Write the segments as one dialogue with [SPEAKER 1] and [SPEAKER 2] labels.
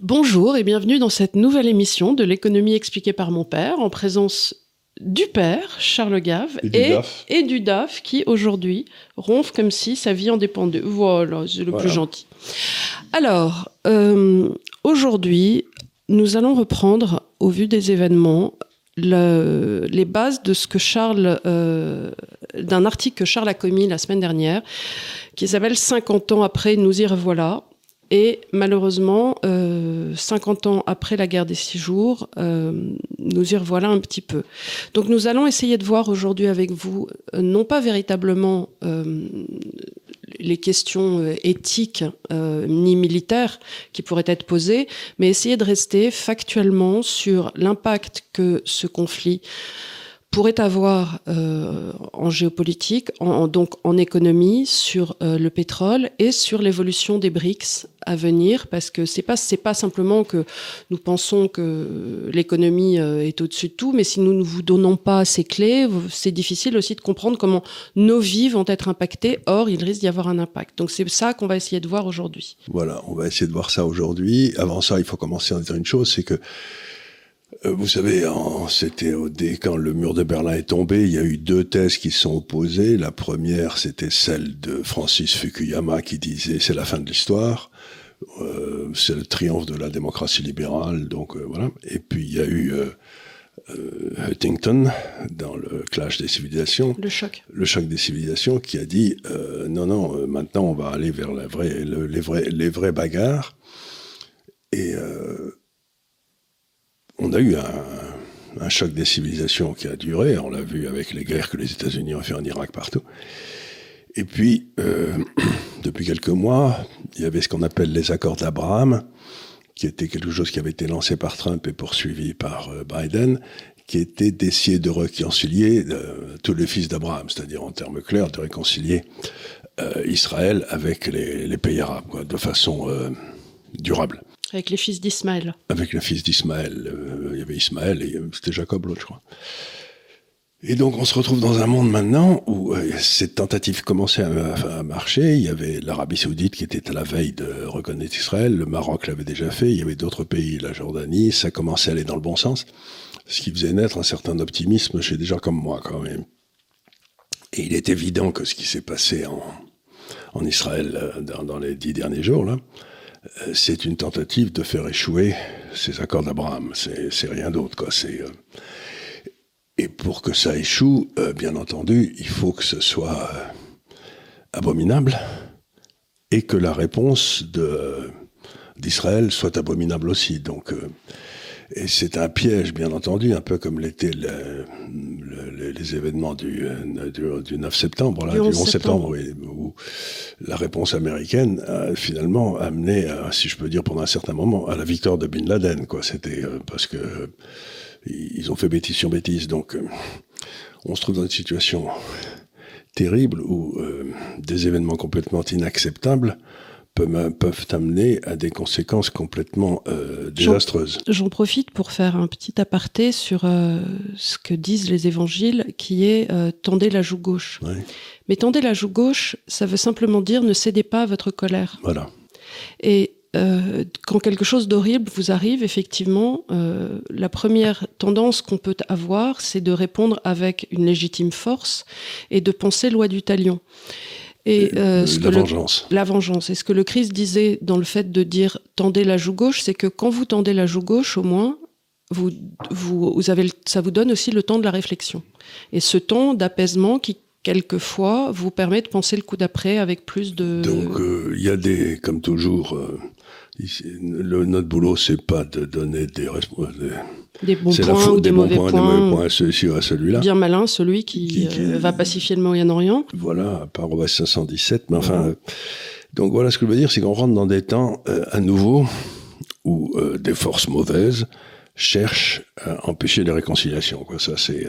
[SPEAKER 1] Bonjour et bienvenue dans cette nouvelle émission de l'économie expliquée par mon père en présence du père, Charles Gave,
[SPEAKER 2] et
[SPEAKER 1] du, DAF. qui aujourd'hui ronfle comme si sa vie en dépendait. Voilà, c'est le plus gentil. Alors, euh, aujourd'hui, nous allons reprendre, au vu des événements, les bases de ce que Charles, euh, d'un article que Charles a commis la semaine dernière, qui s'appelle 50 ans après, nous y revoilà. Et malheureusement, 50 euh, ans après la guerre des six jours, euh, nous y revoilà un petit peu. Donc nous allons essayer de voir aujourd'hui avec vous, non pas véritablement les questions euh, éthiques euh, ni militaires qui pourraient être posées, mais essayer de rester factuellement sur l'impact que ce conflit pourrait avoir euh, en géopolitique, en, donc en économie, sur euh, le pétrole et sur l'évolution des BRICS à venir, parce que c'est pas pas simplement que nous pensons que l'économie euh, est au-dessus de tout, mais si nous ne vous donnons pas ces clés, c'est difficile aussi de comprendre comment nos vies vont être impactées. Or, il risque d'y avoir un impact. Donc c'est ça qu'on va essayer de voir aujourd'hui.
[SPEAKER 2] Voilà, on va essayer de voir ça aujourd'hui. Avant ça, il faut commencer à dire une chose, c'est que vous savez, c'était quand le mur de Berlin est tombé, il y a eu deux thèses qui sont opposées. La première, c'était celle de Francis Fukuyama qui disait c'est la fin de l'histoire, euh, c'est le triomphe de la démocratie libérale. Donc euh, voilà. Et puis il y a eu Huntington dans le clash des civilisations,
[SPEAKER 1] le choc,
[SPEAKER 2] le choc des civilisations, qui a dit non non, maintenant on va aller vers la vraie, les vrais les vraies bagarres. Et on a eu un, choc des civilisations qui a duré. On l'a vu avec les guerres que les États-Unis ont fait en Irak partout. Et puis, euh, depuis quelques mois, il y avait ce qu'on appelle les accords d'Abraham, qui était quelque chose qui avait été lancé par Trump et poursuivi par euh, Biden, qui était d'essayer de réconcilier euh, tous les fils d'Abraham, c'est-à-dire en termes clairs, de réconcilier Israël avec les, pays arabes, de façon durable.
[SPEAKER 1] Avec les fils d'Ismaël.
[SPEAKER 2] Avec les fils d'Ismaël. Euh, il y avait Ismaël et euh, c'était Jacob l'autre, je crois. Et donc on se retrouve dans un monde maintenant où euh, ces tentatives commençaient à, marcher. Il y avait l'Arabie saoudite qui était à la veille de reconnaître Israël, le Maroc l'avait déjà fait, il y avait d'autres pays, la Jordanie, ça commençait à aller dans le bon sens, ce qui faisait naître un certain optimisme chez des gens comme moi quand même. Et il est évident que ce qui s'est passé en, en Israël dans, dans, les dix derniers jours, là, c'est une tentative de faire échouer ces accords d'Abraham. C'est rien d'autre, euh, et pour que ça échoue, euh, bien entendu, il faut que ce soit abominable et que la réponse d'Israël soit abominable aussi. Donc et c'est un piège, bien entendu, un peu comme l'étaient les événements du, du, 9 septembre, là, du 11 septembre, où la réponse américaine a finalement amené, si je peux dire pendant un certain moment, à la victoire de Bin Laden. Quoi. C'était euh, parce que ils ont fait bêtise sur bêtise. Donc, euh, on se trouve dans une situation terrible où euh, des événements complètement inacceptables peuvent, amener à des conséquences complètement euh, désastreuses.
[SPEAKER 1] J'en profite pour faire un petit aparté sur euh, ce que disent les évangiles, qui est euh, tendez la joue gauche. Mais tendez la joue gauche, ça veut simplement dire ne cédez pas à votre colère.
[SPEAKER 2] Voilà.
[SPEAKER 1] Et quand quelque chose d'horrible vous arrive, effectivement, la première tendance qu'on peut avoir, c'est de répondre avec une légitime force et de penser loi du talion.
[SPEAKER 2] Et euh, ce la que vengeance.
[SPEAKER 1] la vengeance. Et ce que le Christ disait dans le fait de dire tendez la joue gauche, c'est que quand vous tendez la joue gauche, au moins, vous, vous, avez, ça vous donne aussi le temps de la réflexion. Et ce temps d'apaisement qui, quelquefois, vous permet de penser le coup d'après avec plus de.
[SPEAKER 2] Donc, euh, il y a des, comme toujours, euh, le, notre boulot, c'est pas de donner des,
[SPEAKER 1] des bons points ou des, mauvais points, des mauvais points
[SPEAKER 2] à, celui-là.
[SPEAKER 1] Bien malin, celui qui, euh, va pacifier le Moyen-Orient.
[SPEAKER 2] Voilà, par OS 517. Mais enfin, donc voilà ce que je veux dire, c'est qu'on rentre dans des temps euh, à nouveau où euh, des forces mauvaises cherchent à empêcher les réconciliations. Quoi. Ça, c'est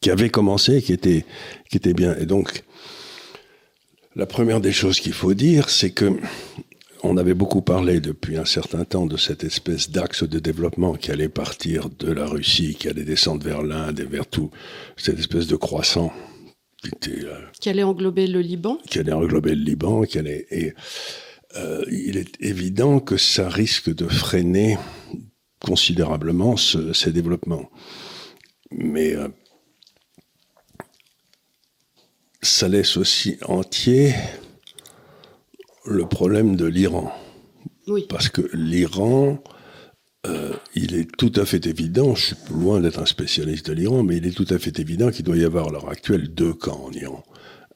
[SPEAKER 2] qui avait commencé, qui était, qui était bien. Et donc, la première des choses qu'il faut dire, c'est que on avait beaucoup parlé depuis un certain temps de cette espèce d'axe de développement qui allait partir de la Russie, qui allait descendre vers l'Inde et vers tout, cette espèce de croissant
[SPEAKER 1] qui, était, euh, qui allait englober le Liban.
[SPEAKER 2] Qui allait englober le Liban, qui allait et euh, il est évident que ça risque de freiner considérablement ces développements. Mais euh, ça laisse aussi entier le problème de l'Iran.
[SPEAKER 1] Oui.
[SPEAKER 2] Parce que l'Iran, euh, il est tout à fait évident, je suis loin d'être un spécialiste de l'Iran, mais il est tout à fait évident qu'il doit y avoir à l'heure actuelle deux camps en Iran.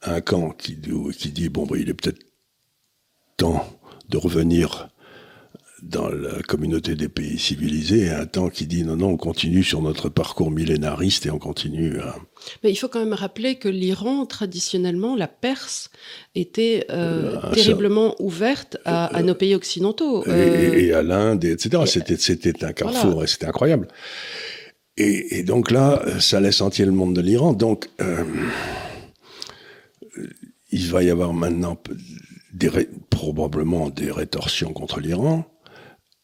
[SPEAKER 2] Un camp qui, qui dit, bon, bah, il est peut-être temps de revenir dans la communauté des pays civilisés un temps qui dit non, non, on continue sur notre parcours millénariste et on continue à...
[SPEAKER 1] Mais il faut quand même rappeler que l'Iran, traditionnellement, la Perse, était euh, euh, terriblement ouverte à, euh, nos pays occidentaux.
[SPEAKER 2] Et, à l'Inde, etc. C'était, c'était un carrefour et c'était incroyable. Et, et, donc là, ça laisse entier le monde de l'Iran. Donc, il va y avoir maintenant des, probablement des rétorsions contre l'Iran.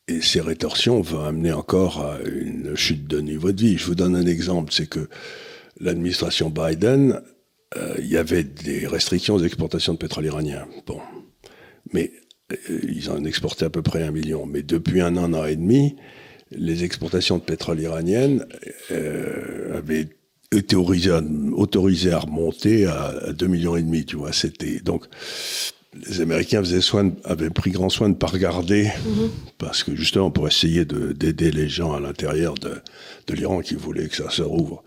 [SPEAKER 2] Et ces rétorsions vont amener encore à une chute de niveau de vie. Je vous donne un exemple, c'est que l'administration Biden, euh, il y avait des restrictions aux exportations de pétrole iranien. Bon, mais euh, ils en exportaient à peu près un million. Mais depuis un an, un an et demi, les exportations de pétrole iraniennes euh, avaient été autorisées, à remonter à, deux millions et demi. Tu vois, c'était donc les Américains faisaient soin, avaient pris grand soin de ne pas regarder, mhm. parce que justement pour essayer d'aider les gens à l'intérieur de, de l'Iran qui voulaient que ça se rouvre.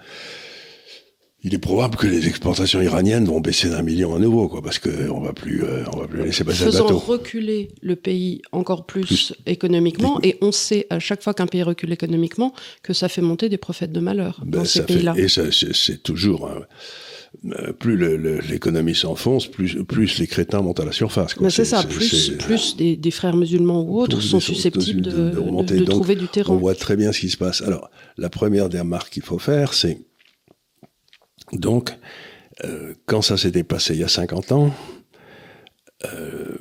[SPEAKER 2] Il est probable que les exportations iraniennes vont baisser d'un million à nouveau, quoi, parce qu'on va plus, euh, on va plus laisser passer
[SPEAKER 1] Faisant
[SPEAKER 2] le bateau.
[SPEAKER 1] reculer le pays encore plus, économiquement, et on sait à chaque fois qu'un pays recule économiquement que ça fait monter des prophètes de malheur ben, dans ces pays-là.
[SPEAKER 2] Et c'est toujours. Euh, plus l'économie s'enfonce, plus, plus les crétins montent à la surface.
[SPEAKER 1] C'est ça, plus, plus des, frères musulmans ou autres sont susceptibles de, de, trouver du terrain.
[SPEAKER 2] On voit très bien ce qui se passe. Alors, la première des remarques qu'il faut faire, c'est donc, euh, quand ça s'était passé il y a 50 ans, euh,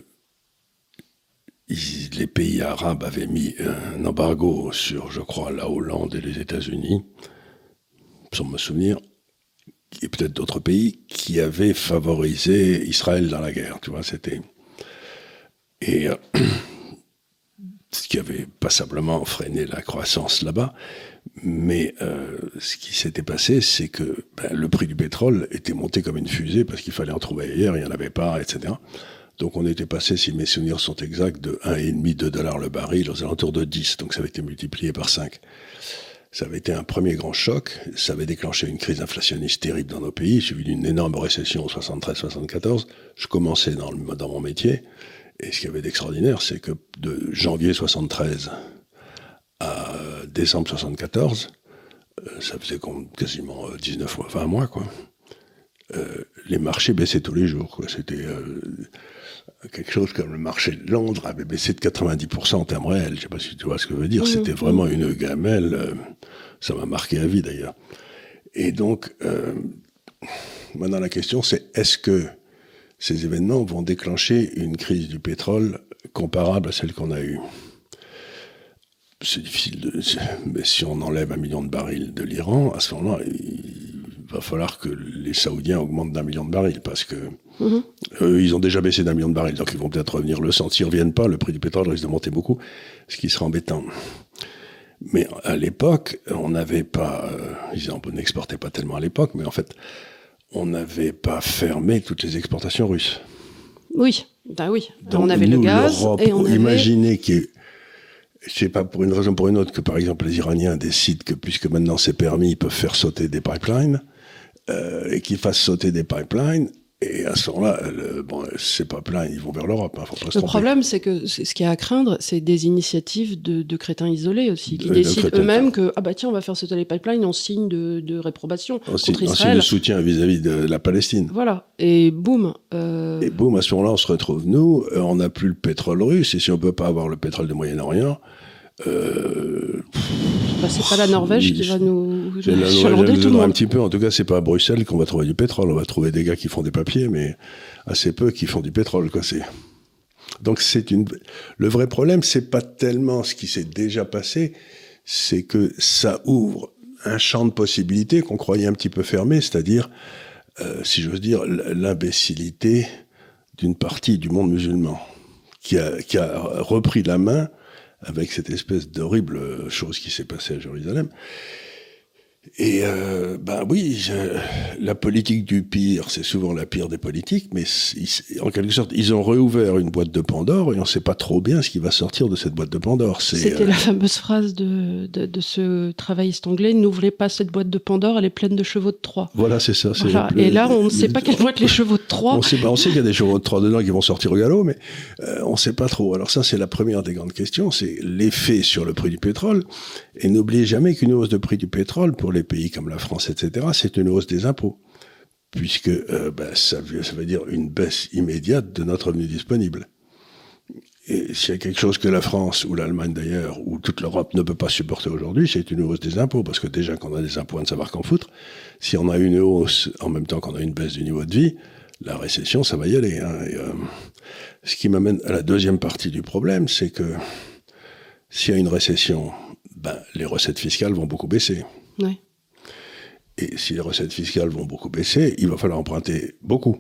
[SPEAKER 2] les pays arabes avaient mis un embargo sur, je crois, la Hollande et les États-Unis, sans me souvenir, et peut-être d'autres pays qui avaient favorisé Israël dans la guerre. Tu vois, c'était et euh, ce qui avait passablement freiné la croissance là-bas. Mais euh, ce qui s'était passé, c'est que ben, le prix du pétrole était monté comme une fusée parce qu'il fallait en trouver ailleurs, il n'y en avait pas, etc. Donc on était passé, si mes souvenirs sont exacts, de 1,5, 2 dollars le baril aux alentours de 10. Donc ça avait été multiplié par 5. Ça avait été un premier grand choc. Ça avait déclenché une crise inflationniste terrible dans nos pays, suivi d'une énorme récession en 73-74. Je commençais dans, le, dans mon métier. Et ce qui avait d'extraordinaire, c'est que de janvier 73 à décembre 74, euh, ça faisait quasiment 19 mois, 20 mois, quoi. Euh, les marchés baissaient tous les jours. C'était euh, quelque chose comme le marché de Londres avait baissé de 90% en termes réels. Je sais pas si tu vois ce que je veux dire. C'était vraiment une gamelle. ça m'a marqué à vie d'ailleurs. Et donc, maintenant la question c'est est-ce que ces événements vont déclencher une crise du pétrole comparable à celle qu'on a eue? C'est difficile de. Mais si on enlève un million de barils de l'Iran, à ce moment-là, il va falloir que les Saoudiens augmentent d'un million de barils parce que mhm. eux, ils ont déjà baissé d'un million de barils, donc ils vont peut-être revenir le sentir. S'ils reviennent pas, le prix du pétrole risque de monter beaucoup, ce qui sera embêtant. Mais à l'époque, on n'avait pas, euh, ils n'exportaient pas tellement à l'époque, mais en fait, on n'avait pas fermé toutes les exportations russes.
[SPEAKER 1] Oui, bah oui. on avait le gaz et on avait...
[SPEAKER 2] Imaginez qu'il je sais pas pour une raison ou pour une autre que par exemple les Iraniens décident que puisque maintenant c'est permis, ils peuvent faire sauter des pipelines euh, et qu'ils fassent sauter des pipelines. Et à ce moment-là, bon, c'est pas plein, ils vont vers l'Europe. Hein,
[SPEAKER 1] le problème, c'est que ce qu'il y a à craindre, c'est des initiatives de, crétins isolés aussi, qui décident eux-mêmes que ah bah tiens, on va faire sauter les pipelines en signe de, réprobation
[SPEAKER 2] en contre Israël. En signe de soutien vis-à-vis de la Palestine.
[SPEAKER 1] Voilà. Et boum. Euh,
[SPEAKER 2] et boum, à ce moment-là, on se retrouve nous, euh, on n'a plus le pétrole russe, et si on peut pas avoir le pétrole du Moyen-Orient,
[SPEAKER 1] euh, bah, c'est pas la Norvège qui va nous,
[SPEAKER 2] nous chalandrer tout le monde. Un petit peu. En tout cas, c'est pas à Bruxelles qu'on va trouver du pétrole. On va trouver des gars qui font des papiers, mais assez peu qui font du pétrole. Quoi. Donc c'est une. Le vrai problème, c'est pas tellement ce qui s'est déjà passé, c'est que ça ouvre un champ de possibilités qu'on croyait un petit peu fermé, c'est-à-dire, euh, si j'ose dire, l'imbécilité d'une partie du monde musulman qui a, qui a repris la main avec cette espèce d'horrible chose qui s'est passée à Jérusalem. Et euh, ben oui, je, la politique du pire, c'est souvent la pire des politiques, mais en quelque sorte, ils ont réouvert une boîte de Pandore et on ne sait pas trop bien ce qui va sortir de cette boîte de Pandore.
[SPEAKER 1] C'était euh... la fameuse phrase de, de, de, ce travailliste anglais n'ouvrez pas cette boîte de Pandore, elle est pleine de chevaux de Troie.
[SPEAKER 2] Voilà, c'est ça.
[SPEAKER 1] Voilà. Et là, on ne sait pas quelles vont être les chevaux de Troie.
[SPEAKER 2] On sait, on sait qu'il y a des chevaux de Troie dedans qui vont sortir au galop, mais euh, on ne sait pas trop. Alors ça, c'est la première des grandes questions, c'est l'effet sur le prix du pétrole. Et n'oubliez jamais qu'une hausse de prix du pétrole pour les pays comme la France, etc., c'est une hausse des impôts, puisque euh, ben, ça, veut, dire une baisse immédiate de notre revenu disponible. Et s'il y a quelque chose que la France, ou l'Allemagne d'ailleurs, ou toute l'Europe ne peut pas supporter aujourd'hui, c'est une hausse des impôts, parce que déjà qu'on a des impôts à ne savoir qu'en foutre, si on a une hausse en même temps qu'on a une baisse du niveau de vie, la récession, ça va y aller. Hein. Euh, ce qui m'amène à la deuxième partie du problème, c'est que s'il y a une récession, ben, les recettes fiscales vont beaucoup baisser.
[SPEAKER 1] Oui.
[SPEAKER 2] Et si les recettes fiscales vont beaucoup baisser, il va falloir emprunter beaucoup.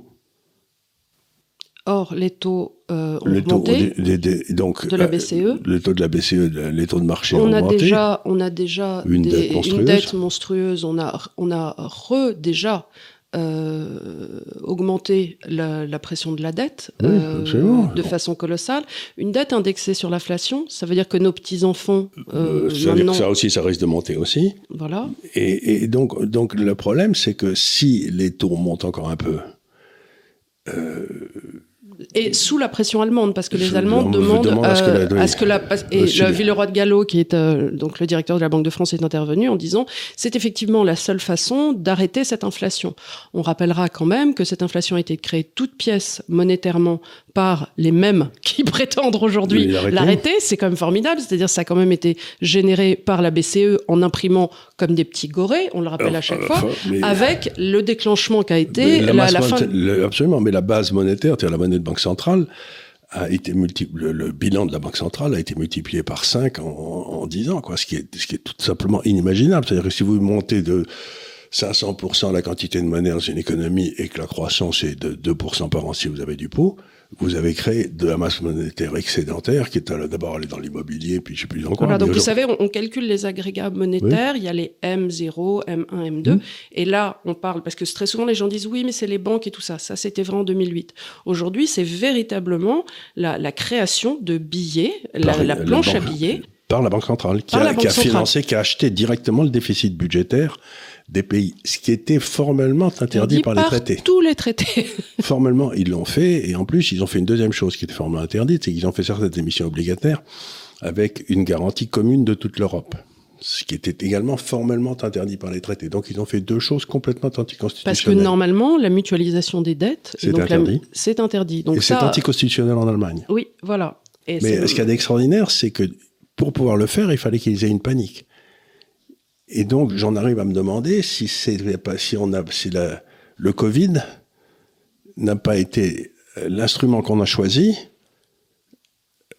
[SPEAKER 1] Or, les taux euh, ont
[SPEAKER 2] Le taux
[SPEAKER 1] augmenté
[SPEAKER 2] des- des- donc,
[SPEAKER 1] de la
[SPEAKER 2] euh,
[SPEAKER 1] BCE.
[SPEAKER 2] le taux de la BCE, les taux de marché ont
[SPEAKER 1] On a,
[SPEAKER 2] augmenté.
[SPEAKER 1] déjà, on a déjà
[SPEAKER 2] Une
[SPEAKER 1] des-
[SPEAKER 2] dette monstrueuse.
[SPEAKER 1] une dette monstrueuse. On a, on a re déjà euh, augmenté la, la pression de la dette
[SPEAKER 2] Oui,
[SPEAKER 1] euh, de façon colossale. Une dette indexée sur l'inflation, ça veut dire que nos petits enfants
[SPEAKER 2] Euh, ça, que ça aussi, ça risque de monter aussi.
[SPEAKER 1] voilà.
[SPEAKER 2] Et, et donc, donc, le problème, c'est que si les taux montent encore un peu,
[SPEAKER 1] Et sous la pression allemande, parce que les Allemands demandent
[SPEAKER 2] demande à ce que la-
[SPEAKER 1] euh, à ce que la et le Villeroy de Gallo, qui est euh, donc le directeur de la Banque de France, est intervenu en disant c'est effectivement la seule façon d'arrêter cette inflation. On rappellera quand même que cette inflation a été créée toute pièce monétairement par les mêmes qui prétendent aujourd'hui
[SPEAKER 2] l'arrêter.
[SPEAKER 1] C'est quand même formidable, c'est-à-dire ça a quand même été généré par la BCE en imprimant comme des petits gorées, on le rappelle à chaque fois, avec le déclenchement qu'a été
[SPEAKER 2] Mais
[SPEAKER 1] la, la fin.
[SPEAKER 2] le- absolument, mais la base monétaire, c'est-à-dire la monnaie de banque centrale, a été le bilan de la banque centrale a été multiplié par 5 en, en 10 ans, quoi, ce qui est, ce qui est tout simplement inimaginable. C'est-à-dire que si vous montez de 500% la quantité de monnaie dans une économie et que la croissance est de 2% par an si vous avez du pot, vous avez créé de la masse monétaire excédentaire qui est d'abord allée dans l'immobilier, puis je sais plus quoi.
[SPEAKER 1] Voilà, donc vous savez, on, on calcule les agrégats monétaires, il y a les M0, M1, M2,
[SPEAKER 2] Mmh.
[SPEAKER 1] et là, on parle, parce que très souvent les gens disent oui, mais c'est les banques et tout ça, ça c'était vrai en 2008. Aujourd'hui, c'est véritablement la, la création de billets, la,
[SPEAKER 2] Par
[SPEAKER 1] la
[SPEAKER 2] la
[SPEAKER 1] planche à billets,
[SPEAKER 2] par la Banque centrale, qui a, qui financé, qui a acheté directement le déficit budgétaire des pays, ce qui était formellement interdit
[SPEAKER 1] dit
[SPEAKER 2] par les traités.
[SPEAKER 1] tous les traités.
[SPEAKER 2] Formellement, ils l'ont fait, et en plus, ils ont fait une deuxième chose qui était formellement interdite, c'est qu'ils ont fait certaines émissions obligataires avec une garantie commune de toute l'Europe. Ce qui était également formellement interdit par les traités. Donc, ils ont fait deux choses complètement
[SPEAKER 1] Parce que
[SPEAKER 2] anticonstitutionnelles.
[SPEAKER 1] normalement, la mutualisation des dettes, et
[SPEAKER 2] C'est interdit.
[SPEAKER 1] c'est interdit. Donc
[SPEAKER 2] et c'est anticonstitutionnel en Allemagne.
[SPEAKER 1] oui, voilà. Et
[SPEAKER 2] Mais ce qu'il y a d'extraordinaire, c'est que pour pouvoir le faire, il fallait qu'ils aient une panique. Et donc, j'en arrive à me demander si si on a, si la, le Covid n'a pas été euh, l'instrument qu'on a choisi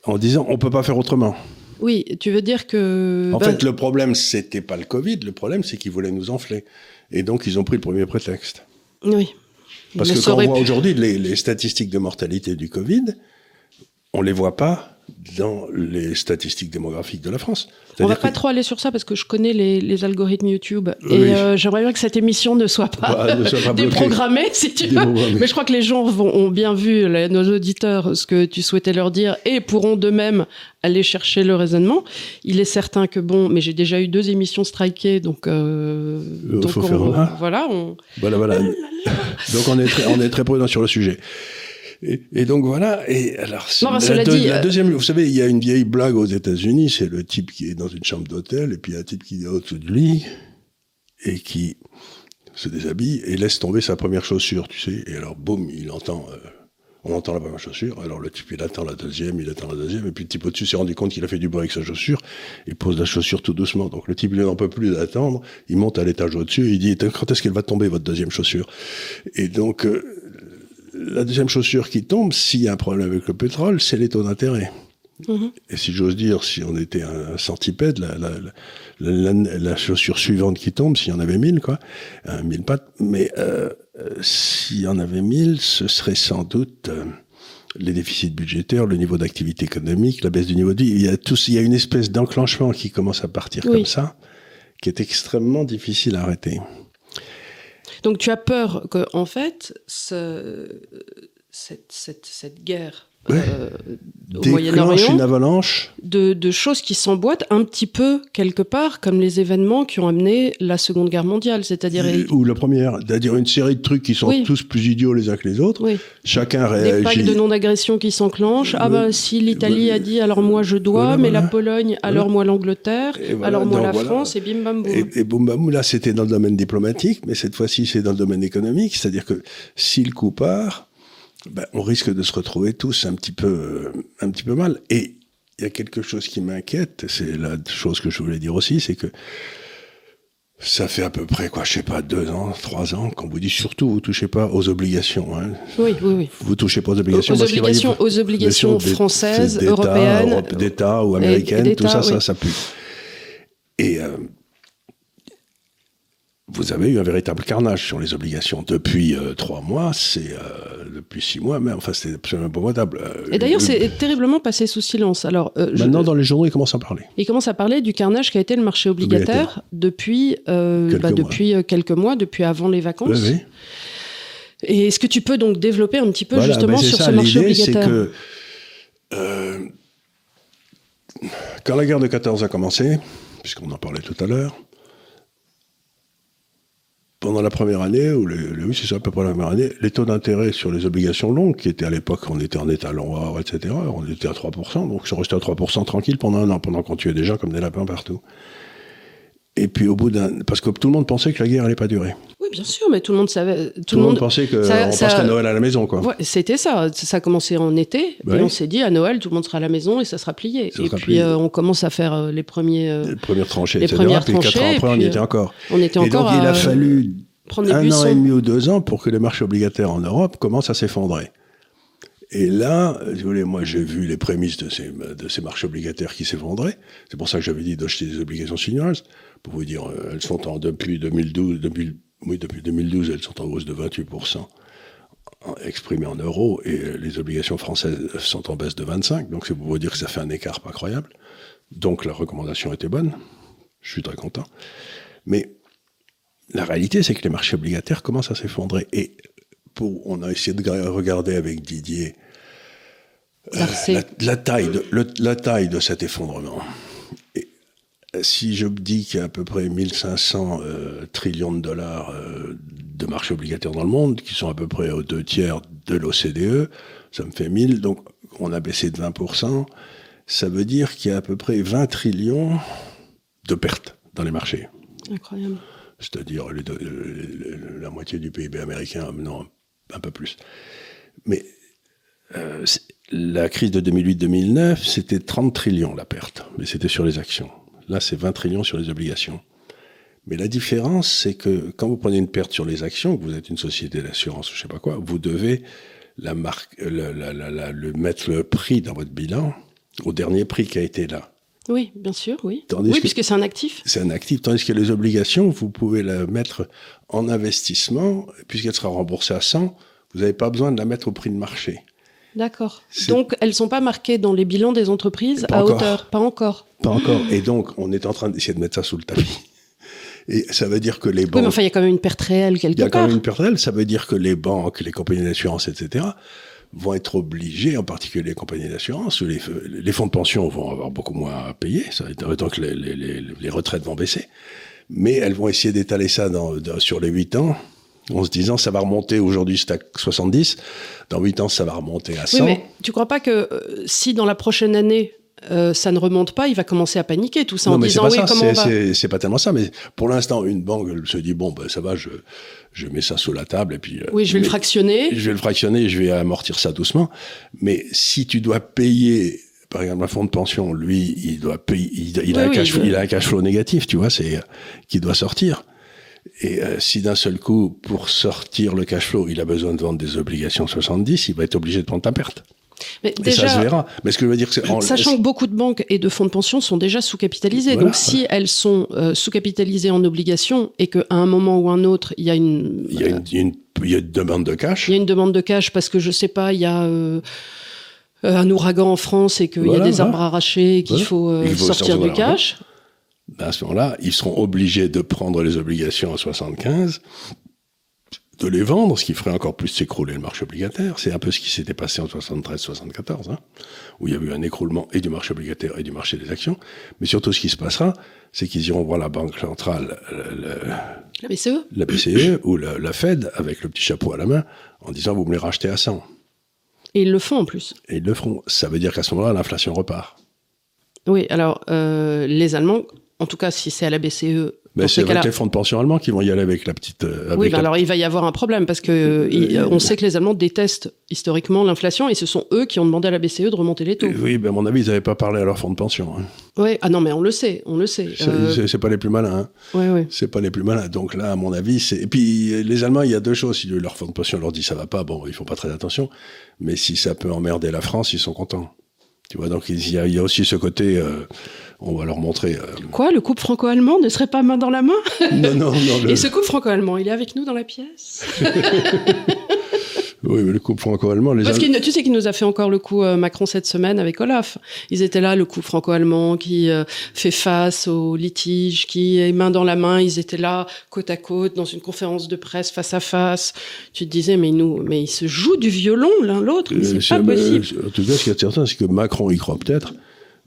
[SPEAKER 2] en disant on peut pas faire autrement.
[SPEAKER 1] oui, tu veux dire que
[SPEAKER 2] En
[SPEAKER 1] ben,
[SPEAKER 2] fait, le problème c'était pas le Covid, le problème c'est qu'ils voulaient nous enfler. Et donc, ils ont pris le premier prétexte.
[SPEAKER 1] oui.
[SPEAKER 2] Parce
[SPEAKER 1] Mais
[SPEAKER 2] que quand on voit
[SPEAKER 1] pu-
[SPEAKER 2] aujourd'hui les, les statistiques de mortalité du Covid, on les voit pas dans les statistiques démographiques de la France.
[SPEAKER 1] On va
[SPEAKER 2] C'est-à-dire
[SPEAKER 1] pas
[SPEAKER 2] que-
[SPEAKER 1] trop aller sur ça parce que je connais les, les algorithmes YouTube
[SPEAKER 2] Oui.
[SPEAKER 1] et euh, j'aimerais bien que cette émission ne soit pas,
[SPEAKER 2] Bah, ne soit pas bloquée.
[SPEAKER 1] déprogrammée si tu veux. Mais je crois que les gens vont, ont bien vu, les- nos auditeurs, ce que tu souhaitais leur dire et pourront d'eux-mêmes aller chercher le raisonnement. Il est certain que bon, mais j'ai déjà eu deux émissions strikées, donc, euh,
[SPEAKER 2] Euh,
[SPEAKER 1] donc
[SPEAKER 2] faut
[SPEAKER 1] on-
[SPEAKER 2] faire un.
[SPEAKER 1] voilà, on,
[SPEAKER 2] Voilà, voilà. donc on est très, on est très prudent sur le sujet. Et, et donc voilà. Et alors, c'est-
[SPEAKER 1] Non,
[SPEAKER 2] la,
[SPEAKER 1] cela
[SPEAKER 2] deux-
[SPEAKER 1] dit,
[SPEAKER 2] la
[SPEAKER 1] euh,
[SPEAKER 2] deuxième, vous savez, il y a une vieille blague aux États-Unis. C'est le type qui est dans une chambre d'hôtel et puis il y a un type qui est au-dessus de lui et qui se déshabille et laisse tomber sa première chaussure, tu sais. Et alors, boum, il entend. euh, on entend la première chaussure, alors le type il attend la deuxième, il attend la deuxième, et puis le type au-dessus s'est rendu compte qu'il a fait du bruit avec sa chaussure, il pose la chaussure tout doucement. Donc le type il n'en peut plus d'attendre, il monte à l'étage au-dessus et il dit quand est-ce qu'elle va tomber votre deuxième chaussure? Et donc euh, la deuxième chaussure qui tombe, s'il y a un problème avec le pétrole, c'est les taux d'intérêt.
[SPEAKER 1] Mhm.
[SPEAKER 2] Et si j'ose dire, si on était un, centipède, la, la, la, la- la chaussure suivante qui tombe, s'il y en avait mille, quoi, un mille pattes, mais euh, euh, s'il y en avait mille, ce serait sans doute euh, les déficits budgétaires, le niveau d'activité économique, la baisse du niveau de vie. Il y a, tous, il y a une espèce d'enclenchement qui commence à partir comme ça, qui est extrêmement difficile à arrêter.
[SPEAKER 1] Donc tu as peur que, en fait, ce, cette, cette, cette guerre
[SPEAKER 2] euh, au Moyen-Orient. une avalanche.
[SPEAKER 1] De, de choses qui s'emboîtent un petit peu quelque part comme les événements qui ont amené la Seconde Guerre mondiale, c'est-à-dire
[SPEAKER 2] ou la première, c'est-à-dire une série de trucs qui sont tous plus idiots les uns que les autres. Oui. Chacun réagit.
[SPEAKER 1] Des packs de non-agression qui s'enclenchent. Ah ben si l'Italie a dit alors moi je dois, mais la Pologne alors moi l'Angleterre, alors moi la France et bim bam boum.
[SPEAKER 2] Et, et boum bam boum là c'était dans le domaine diplomatique, mais cette fois-ci c'est dans le domaine économique, c'est-à-dire que si le coup part ben, on risque de se retrouver tous un petit peu, euh, un petit peu mal. Et il y a quelque chose qui m'inquiète, c'est la chose que je voulais dire aussi, c'est que ça fait à peu près, quoi, je sais pas, deux ans, trois ans, qu'on vous dit surtout, vous touchez pas aux obligations. Hein.
[SPEAKER 1] Oui, oui, oui.
[SPEAKER 2] Vous touchez pas aux obligations.
[SPEAKER 1] Aux, obligations, aux obligations françaises, européennes.
[SPEAKER 2] D'État ou américaines, tout ça, ça, ça pue. Et euh, vous avez eu un véritable carnage sur les obligations. Depuis euh, trois mois, c'est euh, depuis six mois, mais enfin, c'est absolument épouvantable.
[SPEAKER 1] Euh, Et d'ailleurs, c'est terriblement passé sous silence. Alors,
[SPEAKER 2] Maintenant, dans les journaux, ils commencent à parler.
[SPEAKER 1] Ils commencent à parler du carnage qui a été le marché obligataire, depuis, quelques, bah, mois. depuis quelques mois, depuis avant les vacances. Oui, oui. Et est-ce que tu peux donc développer un petit peu justement ben, sur ce marché obligataire que,
[SPEAKER 2] quand la guerre de 14 a commencé, puisqu'on en parlait tout à l'heure, pendant la première année, ou oui, c'est ça, à peu près la première année, les taux d'intérêt sur les obligations longues, qui étaient à l'époque, on était en état long, etc., on était à 3%, donc ça restait à 3% tranquille pendant un an, pendant qu'on tuait des gens comme des lapins partout. Et puis au bout d'un... Parce que tout le monde pensait que la guerre n'allait pas durer.
[SPEAKER 1] Oui, bien sûr, mais tout le monde savait...
[SPEAKER 2] Tout, le monde, pensait qu'on passerait Noël à la maison, quoi.
[SPEAKER 1] Ouais, c'était ça. Ça a commencé en été, et on s'est dit, à Noël, tout le monde sera à la maison et ça sera plié. et puis euh, on commence à faire euh, les premiers... Euh,
[SPEAKER 2] les premières tranchées, les etc. Premières puis tranchées, quatre ans après, on y était encore.
[SPEAKER 1] On était encore
[SPEAKER 2] et donc il a fallu un an et demi ou deux ans pour que les marchés obligataires en Europe commencent à s'effondrer. Et là, si vous voulez, moi j'ai vu les prémices de ces, de ces marchés obligataires qui s'effondraient. C'est pour ça que j'avais dit d'acheter des obligations chinoises. Pour vous dire, euh, elles sont en, depuis 2012, depuis, oui, depuis 2012, elles sont en hausse de 28% exprimées en euros et euh, les obligations françaises sont en baisse de 25. Donc c'est pour vous dire que ça fait un écart pas croyable. Donc la recommandation était bonne. Je suis très content. Mais la réalité, c'est que les marchés obligataires commencent à s'effondrer. Et pour, on a essayé de regarder avec Didier euh, la, taille de, la taille de cet effondrement. Et euh, si je dis qu'il y a à peu près 1500 euh, trillions de dollars de marchés obligataires dans le monde, qui sont à peu près aux deux tiers de l'OCDE, ça me fait 1000, donc on a baissé de 20%, ça veut dire qu'il y a à peu près 20 trillions de pertes dans les marchés.
[SPEAKER 1] Incroyable
[SPEAKER 2] c'est-à-dire la moitié du PIB américain, non, un peu plus. Mais euh, la crise de 2008-2009, c'était 30 trillions la perte, mais c'était sur les actions. Là, c'est 20 trillions sur les obligations. Mais la différence, c'est que quand vous prenez une perte sur les actions, que vous êtes une société d'assurance ou je sais pas quoi, vous devez la marque, le mettre le prix dans votre bilan au dernier prix qui a été là.
[SPEAKER 1] Oui, bien sûr, oui. oui, puisque c'est un actif.
[SPEAKER 2] C'est un actif, tandis que les obligations, vous pouvez la mettre en investissement, puisqu'elle sera remboursée à 100, vous n'avez pas besoin de la mettre au prix de marché.
[SPEAKER 1] D'accord. Donc, elles ne sont pas marquées dans les bilans des entreprises à hauteur Pas encore.
[SPEAKER 2] Pas encore. Et donc, on est en train d'essayer de mettre ça sous le tapis. Et ça veut dire que les banques. Oui,
[SPEAKER 1] mais enfin, il y a quand même une perte réelle quelque part.
[SPEAKER 2] Il y a quand même une perte réelle. Ça veut dire que les banques, les compagnies d'assurance, etc., vont être obligés, en particulier les compagnies d'assurance, les, les fonds de pension vont avoir beaucoup moins à payer, ça donc les, les, les, retraites vont baisser, mais elles vont essayer d'étaler ça dans, sur les 8 ans, en se disant ça va remonter aujourd'hui c'est à 70, dans 8 ans ça va remonter à 100. Oui, mais
[SPEAKER 1] tu crois pas que euh, si dans la prochaine année euh, ça ne remonte pas, il va commencer à paniquer tout ça en disant oui, comment
[SPEAKER 2] C'est pas tellement ça, mais pour l'instant, une banque se dit bon, ben, ça va, je, je mets ça sous la table et puis.
[SPEAKER 1] Euh, oui, je vais le fractionner.
[SPEAKER 2] Je vais le fractionner et je vais amortir ça doucement. Mais si tu dois payer, par exemple, un fonds de pension, lui, il doit payer, il, a, un cash, il a un cash flow négatif, tu vois, c'est qui doit sortir. Et si d'un seul coup, pour sortir le cash flow, il a besoin de vendre des obligations 70, il va être obligé de prendre ta perte. Mais déjà, ça se verra. Mais ce que je veux dire, c'est
[SPEAKER 1] sachant que beaucoup de banques et de fonds de pension sont déjà sous-capitalisées. donc, si elles sont euh, sous-capitalisées en obligations et qu'à un moment ou un autre, il y a une,
[SPEAKER 2] il y a une, il y a une demande de cash.
[SPEAKER 1] Il y a une demande de cash parce que je sais pas, il y a euh, un ouragan en France et qu'il y a des arbres arrachés et qu'il faut, euh, sortir du cash.
[SPEAKER 2] Ben, à ce moment-là, ils seront obligés de prendre les obligations à 75 de les vendre, ce qui ferait encore plus s'écrouler le marché obligataire. C'est un peu ce qui s'était passé en 73-74, hein, où il y a eu un écroulement et du marché obligataire et du marché des actions. Mais surtout, ce qui se passera, c'est qu'ils iront voir la Banque centrale,
[SPEAKER 1] la BCE,
[SPEAKER 2] la BCE ou la, Fed, avec le petit chapeau à la main, en disant vous me les rachetez à 100.
[SPEAKER 1] Et ils le font en plus.
[SPEAKER 2] Et ils le feront. Ça veut dire qu'à ce moment-là, l'inflation repart.
[SPEAKER 1] Oui, alors euh, les Allemands, en tout cas si c'est à la BCE,
[SPEAKER 2] mais c'est avec les fonds de pension allemands qui vont y aller avec la petite.
[SPEAKER 1] Euh, oui, alors il va y avoir un problème parce que euh, on sait que les Allemands détestent historiquement l'inflation et ce sont eux qui ont demandé à la BCE de remonter les taux.
[SPEAKER 2] Oui, mais à mon avis, ils n'avaient pas parlé à leur fonds de pension. Hein.
[SPEAKER 1] Oui, ah non, mais on le sait, on le sait.
[SPEAKER 2] C'est euh... pas les plus malins. Hein.
[SPEAKER 1] Oui, oui.
[SPEAKER 2] C'est pas les plus malins. Donc là, à mon avis, c'est. Et puis les Allemands, il y a deux choses. Si leur fonds de pension leur dit ça va pas, bon, ils font pas très attention. Mais si ça peut emmerder la France, ils sont contents. Tu vois, donc il y a, il y a aussi ce côté. Euh, on va leur montrer. Euh,
[SPEAKER 1] Quoi, le couple franco-allemand ne serait pas main dans la main?
[SPEAKER 2] Non, non, non.
[SPEAKER 1] Et ce couple franco-allemand, il est avec nous dans la pièce?
[SPEAKER 2] Oui, mais le couple franco-allemand. Les
[SPEAKER 1] Parce que tu sais qu'il nous a fait encore le coup euh, Macron cette semaine avec Olaf. Ils étaient là, le couple franco-allemand qui euh, fait face aux litiges, qui est main dans la main. Ils étaient là, côte à côte, dans une conférence de presse, face à face. Tu te disais, mais nous, mais ils se jouent du violon l'un l'autre. C'est pas possible.
[SPEAKER 2] En tout cas, ce qui est certain, c'est que Macron y croit peut-être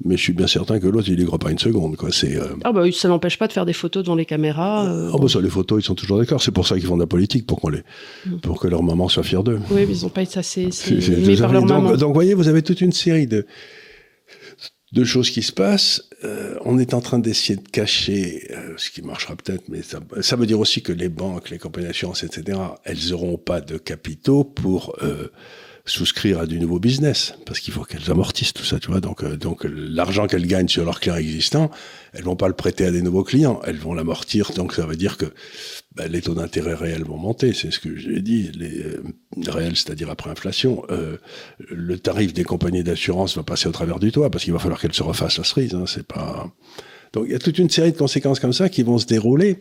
[SPEAKER 2] mais je suis bien certain que l'autre, il y croit pas une seconde. Quoi. C'est, euh,
[SPEAKER 1] Ah bah ça n'empêche pas de faire des photos devant les caméras. Euh,
[SPEAKER 2] ah bah ça, les photos, ils sont toujours d'accord. C'est pour ça qu'ils font de la politique, pour, qu'on les... Mm. pour que leur maman soit fière d'eux.
[SPEAKER 1] Oui, mais ils n'ont pas été assez aimés par leur
[SPEAKER 2] donc, Donc, vous voyez, vous avez toute une série de, de choses qui se passent. Euh, on est en train d'essayer de cacher, ce qui marchera peut-être, mais ça, ça, veut dire aussi que les banques, les compagnies d'assurance, etc., elles n'auront pas de capitaux pour souscrire à du nouveau business parce qu'il faut qu'elles amortissent tout ça, tu vois. Donc, euh, donc l'argent qu'elles gagnent sur leurs clients existants, elles vont pas le prêter à des nouveaux clients, elles vont l'amortir. Donc, ça veut dire que ben, les taux d'intérêt réels vont monter. C'est ce que j'ai dit, les euh, réels, c'est-à-dire après inflation. Euh, le tarif des compagnies d'assurance va passer au travers du toit parce qu'il va falloir qu'elles se refassent la cerise. Hein, c'est pas. Donc, il y a toute une série de conséquences comme ça qui vont se dérouler.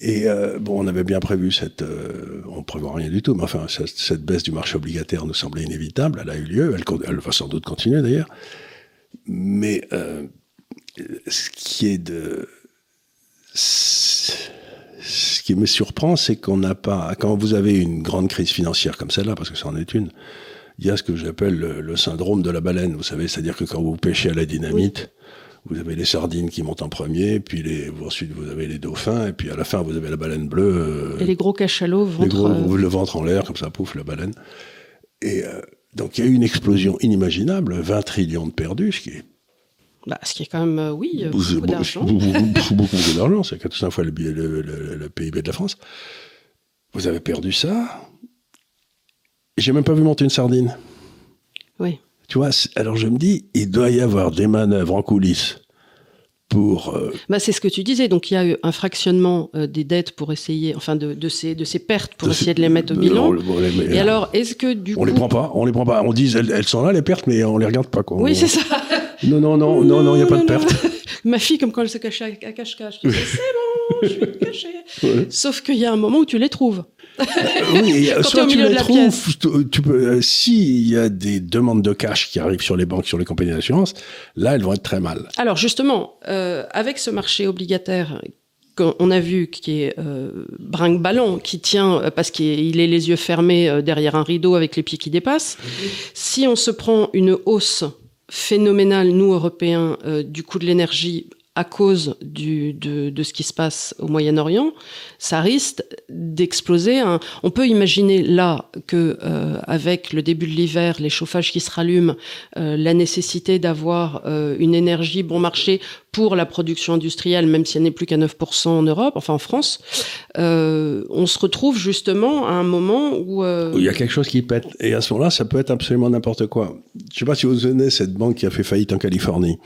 [SPEAKER 2] Et euh, bon, on avait bien prévu cette, euh, on prévoit rien du tout, mais enfin cette, baisse du marché obligataire nous semblait inévitable. Elle a eu lieu, elle, va sans doute continuer d'ailleurs. Mais euh, ce qui est de, ce qui me surprend, c'est qu'on n'a pas, quand vous avez une grande crise financière comme celle-là, parce que ça en est une, il y a ce que j'appelle le, syndrome de la baleine. Vous savez, c'est-à-dire que quand vous pêchez à la dynamite vous avez les sardines qui montent en premier, puis les, ensuite vous avez les dauphins, et puis à la fin vous avez la baleine bleue.
[SPEAKER 1] Euh, et les gros cachalots, ventre,
[SPEAKER 2] euh, le ventre en l'air, comme ça, pouf, la baleine. Et euh, donc il y a eu une explosion inimaginable, 20 trillions de perdus, ce qui est
[SPEAKER 1] bah, ce qui est quand même, oui, beaucoup d'argent.
[SPEAKER 2] Beaucoup, d'argent, c'est 4 fois le, le, le, PIB de la France. Vous avez perdu ça. J'ai même pas vu monter une sardine.
[SPEAKER 1] Oui.
[SPEAKER 2] Tu vois, alors je me dis, il doit y avoir des manœuvres en coulisses pour. Euh,
[SPEAKER 1] bah, c'est ce que tu disais. Donc il y a eu un fractionnement euh, des dettes pour essayer, enfin de, de, ces, de ces pertes pour essayer de les mettre au bilan. Et alors, est-ce que du
[SPEAKER 2] on coup. On les prend pas, on les prend pas. On dit, elles, sont là, les pertes, mais on les regarde pas. Quoi.
[SPEAKER 1] Oui, c'est ça.
[SPEAKER 2] Non, non, non, non, non, il n'y a pas de pertes.
[SPEAKER 1] Ma fille, comme quand elle se cachait à cache-cache, c'est bon, je vais me cacher. Sauf qu'il y a un moment où tu les trouves.
[SPEAKER 2] Euh, oui, soit tu les trouves, tu peux, euh, s'il y a des demandes de cash qui arrivent sur les banques, sur les compagnies d'assurance, là, elles vont être très mal.
[SPEAKER 1] Alors justement, euh, avec ce marché obligataire qu'on a vu qui est euh, brinque-ballon, qui tient parce qu'il est les yeux fermés derrière un rideau avec les pieds qui dépassent, si on se prend une hausse phénoménale, nous Européens, du coût de l'énergie à cause du, de, de, ce qui se passe au Moyen-Orient, ça risque d'exploser. On peut imaginer là que euh, avec le début de l'hiver, les chauffages qui se rallument, euh, la nécessité d'avoir euh, une énergie bon marché pour la production industrielle, même si elle n'est plus qu'à 9% en Europe, enfin en France, on se retrouve justement à un moment où...
[SPEAKER 2] Il y a quelque chose qui pète. Et à ce moment-là, ça peut être absolument n'importe quoi. Je ne sais pas si vous connaissez cette banque qui a fait faillite en Californie.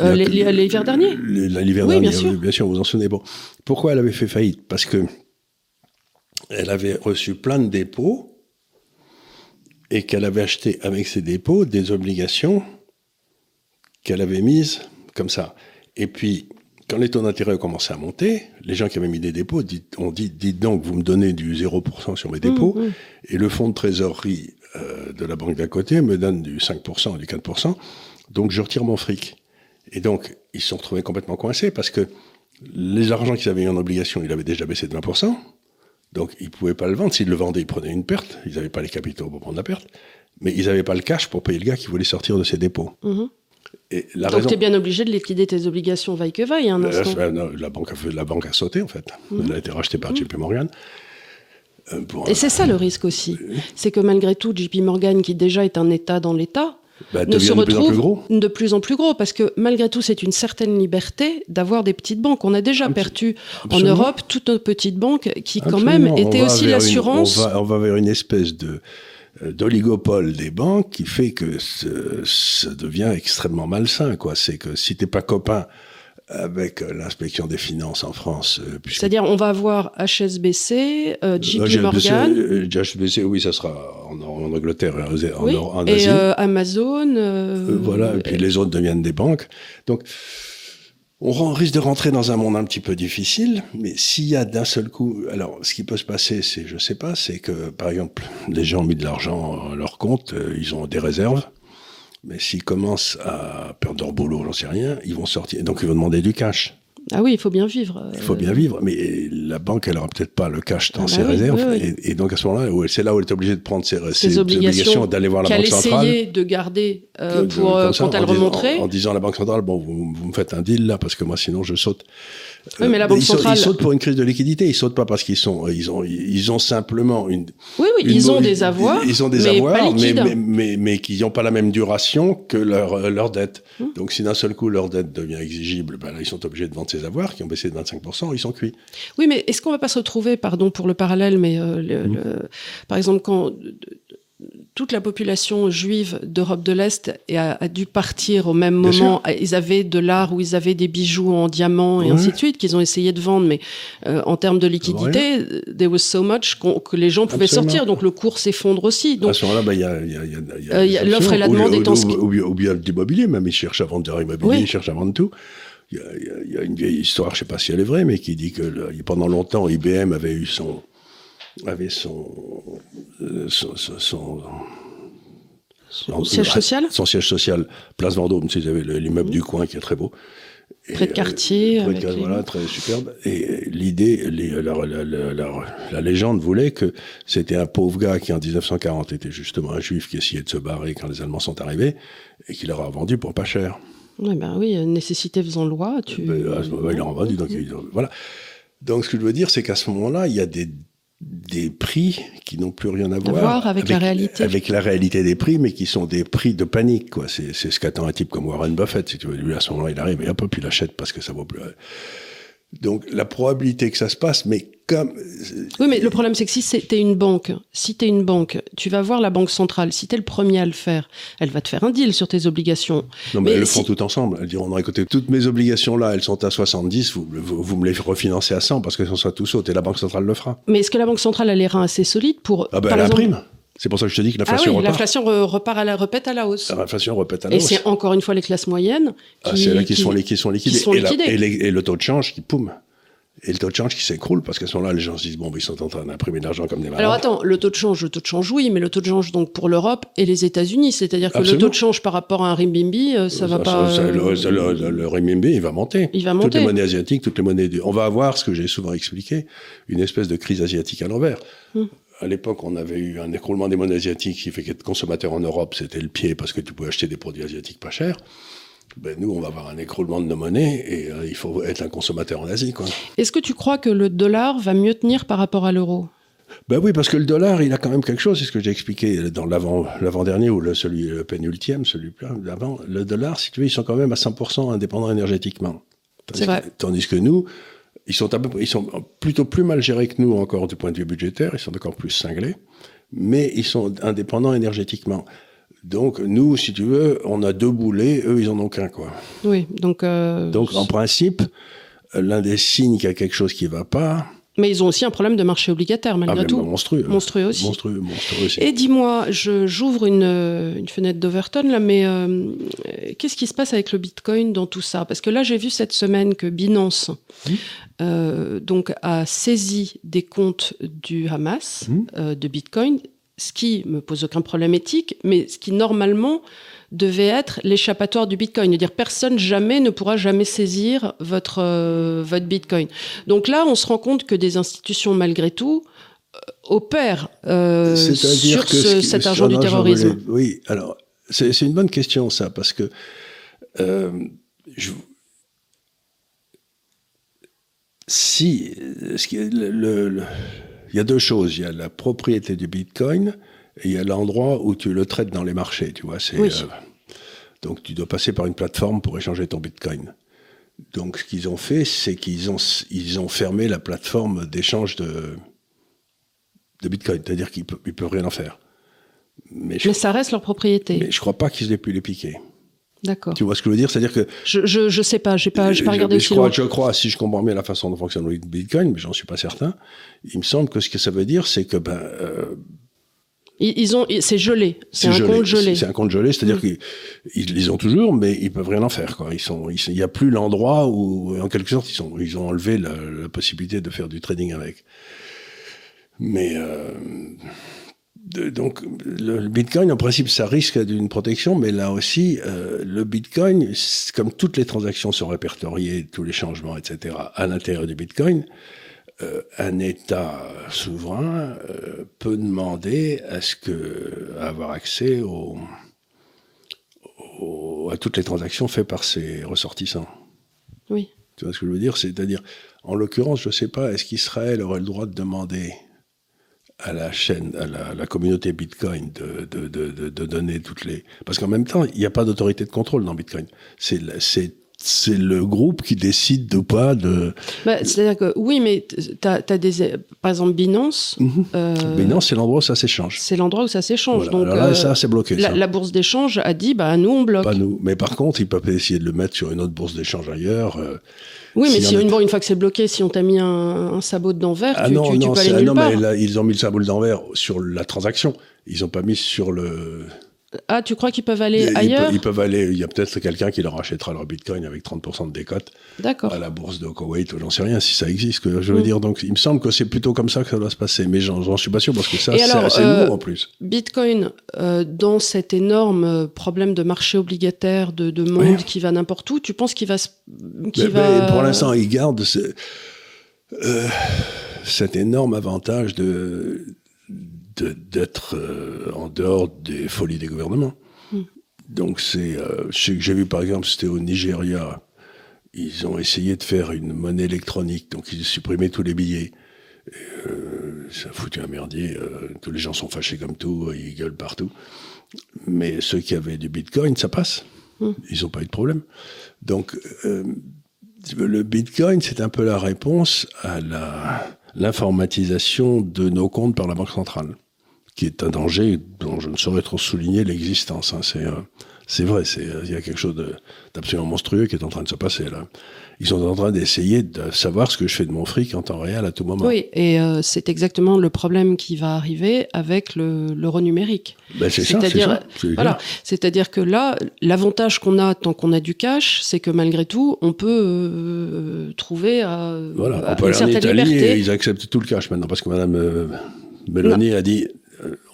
[SPEAKER 1] Euh, l'hiver dernier?
[SPEAKER 2] L'hiver dernier, bien sûr. bien sûr, vous en souvenez. Bon, pourquoi elle avait fait faillite? Parce que elle avait reçu plein de dépôts et qu'elle avait acheté avec ces dépôts des obligations qu'elle avait mises comme ça. Et puis, quand les taux d'intérêt ont commencé à monter, les gens qui avaient mis des dépôts ont dit, dites donc, vous me donnez du 0% sur mes dépôts, mmh, mmh. et le fonds de trésorerie euh, de la banque d'à côté me donne du 5% ou du 4%, donc je retire mon fric. Et donc, ils se sont retrouvés complètement coincés parce que les argents qu'ils avaient eu en obligation, il avait déjà baissé de 20%, donc ils pouvaient pas le vendre. S'ils le vendaient, ils prenaient une perte, ils n'avaient pas les capitaux pour prendre la perte, mais ils n'avaient pas le cash pour payer le gars qui voulait sortir de ses dépôts. Mmh.
[SPEAKER 1] Donc tu es bien obligé de liquider tes obligations vaille que vaille. Hein,
[SPEAKER 2] la, banque a, la banque a sauté en fait. Mhm. Elle a été rachetée par mhm. JP Morgan.
[SPEAKER 1] Euh, et c'est ça le risque aussi. C'est que malgré tout, JP Morgan, qui déjà est un État dans l'État, bah, ne se retrouve de plus, en plus gros parce que malgré tout, c'est une certaine liberté d'avoir des petites banques. On a déjà perdu en Europe toutes nos petites banques qui, quand même, étaient aussi l'assurance.
[SPEAKER 2] On, on va vers une espèce de euh, d'oligopole des banques qui fait que ça devient extrêmement malsain. Quoi. C'est que si t'es pas copain avec euh, l'inspection des finances en France.
[SPEAKER 1] Euh, C'est-à-dire, on va avoir HSBC, JP Morgan.
[SPEAKER 2] HSBC, oui, ça sera en, Angleterre, en, en,
[SPEAKER 1] et Amazon.
[SPEAKER 2] voilà, et puis les autres deviennent des banques. Donc, on risque de rentrer dans un monde un petit peu difficile, mais s'il y a d'un seul coup, alors ce qui peut se passer, c'est, je sais pas, c'est que par exemple, les gens ont mis de l'argent à leur compte, euh, ils ont des réserves, mais s'ils commencent à perdre leur boulot, j'en sais rien, ils vont sortir, donc ils vont demander du cash.
[SPEAKER 1] Ah oui, il faut bien vivre.
[SPEAKER 2] Il faut bien vivre, mais la banque, elle aura peut-être pas le cash dans ah ses bah réserves, Et, donc à ce moment-là, c'est là où elle est obligée de prendre ses, obligations, d'aller voir la banque centrale.
[SPEAKER 1] essayer de garder euh, pour euh, quand elle remonterait.
[SPEAKER 2] En, disant à la banque centrale, bon, vous, vous, me faites un deal là, parce que moi sinon je saute.
[SPEAKER 1] Oui, mais la Banque
[SPEAKER 2] ils
[SPEAKER 1] centrale.
[SPEAKER 2] Sautent, ils sautent pour une crise de liquidité. Ils sautent pas parce qu'ils sont, ils ont, ils ont simplement une.
[SPEAKER 1] Oui, oui, ils ont des avoirs.
[SPEAKER 2] Ils ont des mais avoirs, mais, mais, mais, qui n'ont pas la même duration que leur, leur dette. Hum. Donc, si d'un seul coup leur dette devient exigible, ben là, ils sont obligés de vendre ces avoirs qui ont baissé de 25%, ils sont cuits.
[SPEAKER 1] Oui, mais est-ce qu'on va pas se retrouver, pardon pour le parallèle, mais euh, le, hum. le, par exemple, quand toute la population juive d'Europe de l'Est a, dû partir au même moment. Ils avaient de l'art où ils avaient des bijoux en diamant et ainsi de suite qu'ils ont essayé de vendre, mais euh, en termes de liquidité, there was so much que les gens pouvaient sortir, donc le cours s'effondre aussi. Donc,
[SPEAKER 2] à ce moment-là, bah, il y a,
[SPEAKER 1] l'offre et la demande étant ce
[SPEAKER 2] Ou, ou, bien l'immobilier, même ils cherchent à vendre immobiliers, ils cherchent à vendre tout. Il y, a, une vieille histoire, je ne sais pas si elle est vraie, mais qui dit que pendant longtemps, IBM avait eu son avait son,
[SPEAKER 1] euh, son, son, son siège social
[SPEAKER 2] Son siège social, Place Vendôme, vous avez l'immeuble du coin qui est très beau.
[SPEAKER 1] Près de quartier.
[SPEAKER 2] Euh, près de, Voilà, très superbe. Et l'idée, la, légende voulait que c'était un pauvre gars qui en 1940 était justement un juif qui essayait de se barrer quand les Allemands sont arrivés et qui leur a vendu pour pas cher.
[SPEAKER 1] Ouais, ben oui, nécessité faisant loi. Tu... Ben,
[SPEAKER 2] il leur a vendu, donc voilà. Donc ce que je veux dire, c'est qu'à ce moment-là, il y a des des prix qui n'ont plus rien à voir,
[SPEAKER 1] avec, la réalité.
[SPEAKER 2] Avec la réalité des prix, mais qui sont des prix de panique, quoi. C'est, ce qu'attend un type comme Warren Buffett. Si tu veux, lui, à ce moment-là, il arrive et hop, puis il achète parce que ça vaut plus. Donc, la probabilité que ça se passe, mais comme...
[SPEAKER 1] Oui, mais le problème, c'est que si t'es une banque, si t'es une banque, tu vas voir la banque centrale. Si t'es le premier à le faire, elle va te faire un deal sur tes obligations.
[SPEAKER 2] Non, mais, elles le font tout ensemble. Elles diront, écoutez, toutes mes obligations là, elles sont à 70, vous, vous, me les refinancez à 100 parce qu'elles sont soit tout sautes et la banque centrale le fera.
[SPEAKER 1] Mais est-ce que la banque centrale a les reins assez solides pour...
[SPEAKER 2] Ah ben, elle imprime. C'est pour ça que je te dis que l'inflation ah oui, repart.
[SPEAKER 1] L'inflation repart à la, repète à la hausse.
[SPEAKER 2] L'inflation repète à la
[SPEAKER 1] hausse. Et c'est encore une fois les classes moyennes
[SPEAKER 2] qui, ah, c'est là qui, sont, les, qui sont liquidées. et, et, le taux de change qui poume et le taux de change qui s'écroule parce qu'à ce moment-là, les gens se disent bon, ils sont en train d'imprimer de l'argent comme des malades.
[SPEAKER 1] Alors attends, le taux de change, le taux de change, oui, mais le taux de change donc pour l'Europe et les États-Unis, c'est-à-dire que le taux de change par rapport à un renminbi, euh, ça, va pas.
[SPEAKER 2] Ça, le, le, renminbi, il va monter.
[SPEAKER 1] Il va monter.
[SPEAKER 2] Toutes les monnaies asiatiques, toutes les monnaies. Du... On va avoir ce que j'ai souvent expliqué, une espèce de crise asiatique à l'envers. Hum. À l'époque, on avait eu un écroulement des monnaies asiatiques qui fait qu'être consommateur en Europe, c'était le pied parce que tu pouvais acheter des produits asiatiques pas chers ben nous, on va avoir un écroulement de nos monnaies et euh, il faut être un consommateur en Asie.
[SPEAKER 1] Est-ce que tu crois que le dollar va mieux tenir par rapport à l'euro?
[SPEAKER 2] Ben oui, parce que le dollar, il a quand même quelque chose, c'est ce que j'ai expliqué dans l'avant-dernier ou le, celui le pénultième, celui d'avant. Le dollar, si tu veux, ils sont quand même à 100% indépendants énergétiquement.
[SPEAKER 1] C'est vrai.
[SPEAKER 2] tandis que nous, ils sont, ils sont plutôt plus mal gérés que nous encore du point de vue budgétaire, ils sont encore plus cinglés, mais ils sont indépendants énergétiquement. Donc nous, si tu veux, on a deux boulets, eux ils en ont qu'un quoi.
[SPEAKER 1] Oui, donc. Euh...
[SPEAKER 2] Donc en principe, l'un des signes qu'il y a quelque chose qui va pas,
[SPEAKER 1] Mais ils ont aussi un problème de marché obligataire, malgré
[SPEAKER 2] Ah,
[SPEAKER 1] tout.
[SPEAKER 2] monstrueux.
[SPEAKER 1] Monstrueux aussi.
[SPEAKER 2] Monstrueux, monstrueux aussi.
[SPEAKER 1] Et dis-moi, je- j'ouvre une, euh, une fenêtre d'Overton là, mais euh, qu'est-ce qui se passe avec le Bitcoin dans tout ça? Parce que là, j'ai vu cette semaine que Binance
[SPEAKER 2] Mhm.
[SPEAKER 1] euh, donc a saisi des comptes du Hamas
[SPEAKER 2] Mhm.
[SPEAKER 1] euh, de Bitcoin, ce qui me pose aucun problème éthique, mais ce qui normalement devait être l'échappatoire du Bitcoin, c'est-à-dire personne jamais ne pourra jamais saisir votre euh, votre Bitcoin. Donc là, on se rend compte que des institutions malgré tout euh, opèrent euh, sur
[SPEAKER 2] que
[SPEAKER 1] ce-
[SPEAKER 2] ce qui-
[SPEAKER 1] cet argent du terrorisme.
[SPEAKER 2] voulais- oui, alors, c'est une bonne question, ça, parce que euh, je- si. le- il y a deux choses. Il y a la propriété du bitcoin et il y a l'endroit où tu le traites dans les marchés, tu vois. c'est,
[SPEAKER 1] Oui.
[SPEAKER 2] euh, donc, tu dois passer par une plateforme pour échanger ton bitcoin. Donc, ce qu'ils ont fait, c'est qu'ils ont, ils ont fermé la plateforme d'échange de, de bitcoin. C'est-à-dire qu'ils ne peuvent rien en faire. Mais je
[SPEAKER 1] Mais ça reste leur propriété.
[SPEAKER 2] mais je crois pas qu'ils aient pu les piquer.
[SPEAKER 1] D'accord.
[SPEAKER 2] Tu vois ce que je veux dire? C'est-à-dire que.
[SPEAKER 1] Je, je, je sais pas, j'ai pas, pas
[SPEAKER 2] je,
[SPEAKER 1] regardé
[SPEAKER 2] je
[SPEAKER 1] aussi
[SPEAKER 2] crois, je crois, si je comprends bien la façon dont fonctionne le Bitcoin, mais j'en suis pas certain, il me semble que ce que ça veut dire, c'est que ben, euh,
[SPEAKER 1] Ils, ont, c'est gelé. C'est un compte gelé.
[SPEAKER 2] C'est un compte gelé, c'est-à-dire
[SPEAKER 1] Mm.
[SPEAKER 2] qu'ils ils les ont toujours, mais ils peuvent rien en faire. Quoi. Ils sont, ils- il n'y a plus l'endroit où, en quelque sorte, ils, sont, ils ont enlevé la, la possibilité de faire du trading avec. Mais euh, donc le, Bitcoin, en principe, ça risque d'une protection, mais là aussi, euh, le Bitcoin, comme toutes les transactions sont répertoriées, tous les changements, etc., à l'intérieur du Bitcoin, euh, un État souverain euh, peut demander à ce que à avoir accès au, au- à toutes les transactions faites par ses ressortissants.
[SPEAKER 1] Oui.
[SPEAKER 2] Tu vois ce que je veux dire? C'est-à-dire, en l'occurrence, je ne sais pas, est-ce qu'Israël aurait le droit de demander à la chaîne, à la, communauté Bitcoin de, de, de, de, donner toutes les... Parce qu'en même temps, il n'y a pas d'autorité de contrôle dans Bitcoin. C'est c'est le groupe qui décide de pas de...
[SPEAKER 1] Bah, C'est-à-dire que oui, mais t'as, as des, par exemple, Binance. euh,
[SPEAKER 2] Mais non, c'est l'endroit où ça s'échange.
[SPEAKER 1] c'est l'endroit où ça s'échange.
[SPEAKER 2] Voilà.
[SPEAKER 1] Donc,
[SPEAKER 2] Alors là,
[SPEAKER 1] euh,
[SPEAKER 2] ça, c'est bloqué.
[SPEAKER 1] la,
[SPEAKER 2] ça.
[SPEAKER 1] la bourse d'échange a dit, bah nous on bloque.
[SPEAKER 2] Pas nous. Mais par contre, ils peuvent essayer de le mettre sur une autre bourse d'échange ailleurs. euh.
[SPEAKER 1] oui, mais si
[SPEAKER 2] a-
[SPEAKER 1] une, une fois que c'est bloqué, si on t'a mis un, un sabot dedans vert,
[SPEAKER 2] Ah
[SPEAKER 1] tu,
[SPEAKER 2] non,
[SPEAKER 1] tu, tu
[SPEAKER 2] non,
[SPEAKER 1] peux
[SPEAKER 2] c'est-
[SPEAKER 1] aller
[SPEAKER 2] ah non,
[SPEAKER 1] part.
[SPEAKER 2] mais là, ils ont mis le symbole d'envers sur la transaction. Ils n'ont pas mis sur le.
[SPEAKER 1] Ah, tu crois qu'ils peuvent aller
[SPEAKER 2] ils,
[SPEAKER 1] ailleurs
[SPEAKER 2] ils peuvent aller. Il y a peut-être quelqu'un qui leur achètera leur bitcoin avec 30% de décote
[SPEAKER 1] D'accord.
[SPEAKER 2] à la bourse de Koweït j'en sais rien si ça existe. Que je veux
[SPEAKER 1] Mm.
[SPEAKER 2] dire, donc il me semble que c'est plutôt comme ça que ça doit se passer. Mais j'en suis pas sûr parce que ça, c'est assez
[SPEAKER 1] euh,
[SPEAKER 2] nouveau en plus.
[SPEAKER 1] Bitcoin, euh, dans cet énorme euh, problème de marché obligataire, de, de monde
[SPEAKER 2] Oui.
[SPEAKER 1] qui va n'importe où, tu penses qu'il va,
[SPEAKER 2] Mais-
[SPEAKER 1] va...
[SPEAKER 2] mais pour l'instant, ce- euh, cet énorme avantage de- d'être euh, en dehors des folies des gouvernements.
[SPEAKER 1] Mm.
[SPEAKER 2] Donc c'est, euh, sais que j'ai vu par exemple, c'était au Nigeria, ils ont essayé de faire une monnaie électronique, donc ils supprimaient tous les billets. Et, euh, ça a foutu un merdier. euh, tous les gens sont fâchés comme tout, euh, ils gueulent partout. Mais ceux qui avaient du Bitcoin, ça passe.
[SPEAKER 1] Mm.
[SPEAKER 2] Ils n'ont pas eu de problème. Donc euh, le Bitcoin, c'est un peu la réponse à la- l'informatisation de nos comptes par la Banque centrale, qui est un danger dont je ne saurais trop souligner l'existence. hein. C'est, euh, c'est vrai, c'est, euh, il y a quelque chose d'absolument monstrueux qui est en train de se passer là. Ils sont en train d'essayer de savoir ce que je fais de mon fric en temps réel à tout moment.
[SPEAKER 1] Oui, et euh, c'est exactement le problème qui va arriver avec le- l'euro numérique.
[SPEAKER 2] Ben, c'est ça, c'est
[SPEAKER 1] C'est-à-dire, Voilà, c'est-à-dire que là, l'avantage qu'on a tant qu'on a du cash, c'est que malgré tout, on peut euh, trouver à,
[SPEAKER 2] Voilà, on peut
[SPEAKER 1] une
[SPEAKER 2] aller en Italie et
[SPEAKER 1] liberté.
[SPEAKER 2] ils acceptent tout le cash maintenant parce que Madame euh, Meloni a dit euh,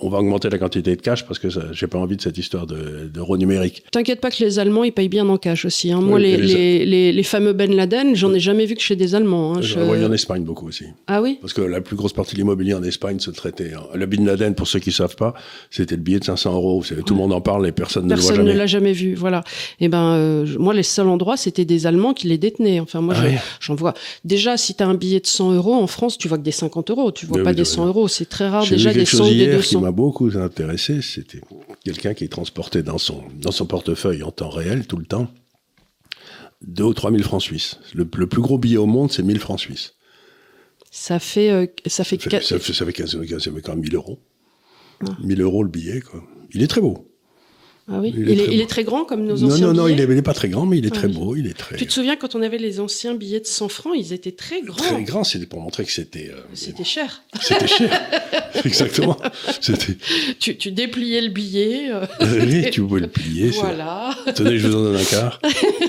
[SPEAKER 2] on va augmenter la quantité de cash parce que j'ai pas envie de cette histoire de- d'euro numérique.
[SPEAKER 1] T'inquiète pas que les Allemands, ils payent bien en cash aussi. hein. Moi,
[SPEAKER 2] Oui,
[SPEAKER 1] les,
[SPEAKER 2] et les-
[SPEAKER 1] les, les, les fameux Ben Laden, j'en ai jamais vu que chez des Allemands. hein.
[SPEAKER 2] Je
[SPEAKER 1] Je-
[SPEAKER 2] voyais en Espagne beaucoup aussi.
[SPEAKER 1] Ah oui?
[SPEAKER 2] Parce que la plus grosse partie de l'immobilier en Espagne se traitait. en- Le Bin Laden, pour ceux qui savent pas, c'était le billet de 500 euros. Tout le monde en parle et personne, ne le
[SPEAKER 1] Personne ne l'a jamais vu, voilà. Et ben, euh, moi, les seuls endroits, c'était des Allemands qui les détenaient. Enfin, moi,
[SPEAKER 2] Ah
[SPEAKER 1] je- j'en vois. Déjà, si tu as un billet de 100 euros en France, tu vois que des 50 euros. Tu vois pas
[SPEAKER 2] oui,
[SPEAKER 1] des
[SPEAKER 2] oui.
[SPEAKER 1] 100 euros. C'est très rare déjà des
[SPEAKER 2] quelque
[SPEAKER 1] 100
[SPEAKER 2] chose
[SPEAKER 1] ou des
[SPEAKER 2] hier qui
[SPEAKER 1] 200.
[SPEAKER 2] m'a beaucoup intéressé. C'était quelqu'un qui transportait dans son, dans son portefeuille en temps réel, tout le temps, 2 ou 3 000 francs suisses. Le, le plus gros billet au monde, c'est 1000 francs suisses.
[SPEAKER 1] Ça fait, euh, ça fait,
[SPEAKER 2] Ça fait, ça fait, ça fait 15, 15, ça fait quand même 1000 euros.
[SPEAKER 1] Ah.
[SPEAKER 2] 1000 euros le billet, quoi. Il est très beau.
[SPEAKER 1] Ah oui. Il, est, très grand comme nos anciens
[SPEAKER 2] Non, non, non,
[SPEAKER 1] il
[SPEAKER 2] n'est pas très grand, mais il est ah très beau. Il est très.
[SPEAKER 1] Tu te souviens quand on avait les anciens billets de 100 francs, ils étaient très grands.
[SPEAKER 2] Très grands, c'était pour montrer que c'était. Euh,
[SPEAKER 1] c'était cher.
[SPEAKER 2] C'était cher. Exactement.
[SPEAKER 1] Tu, tu, dépliais le billet.
[SPEAKER 2] Euh, oui, tu pouvais le plier.
[SPEAKER 1] Voilà.
[SPEAKER 2] Tenez, je vous en donne un quart.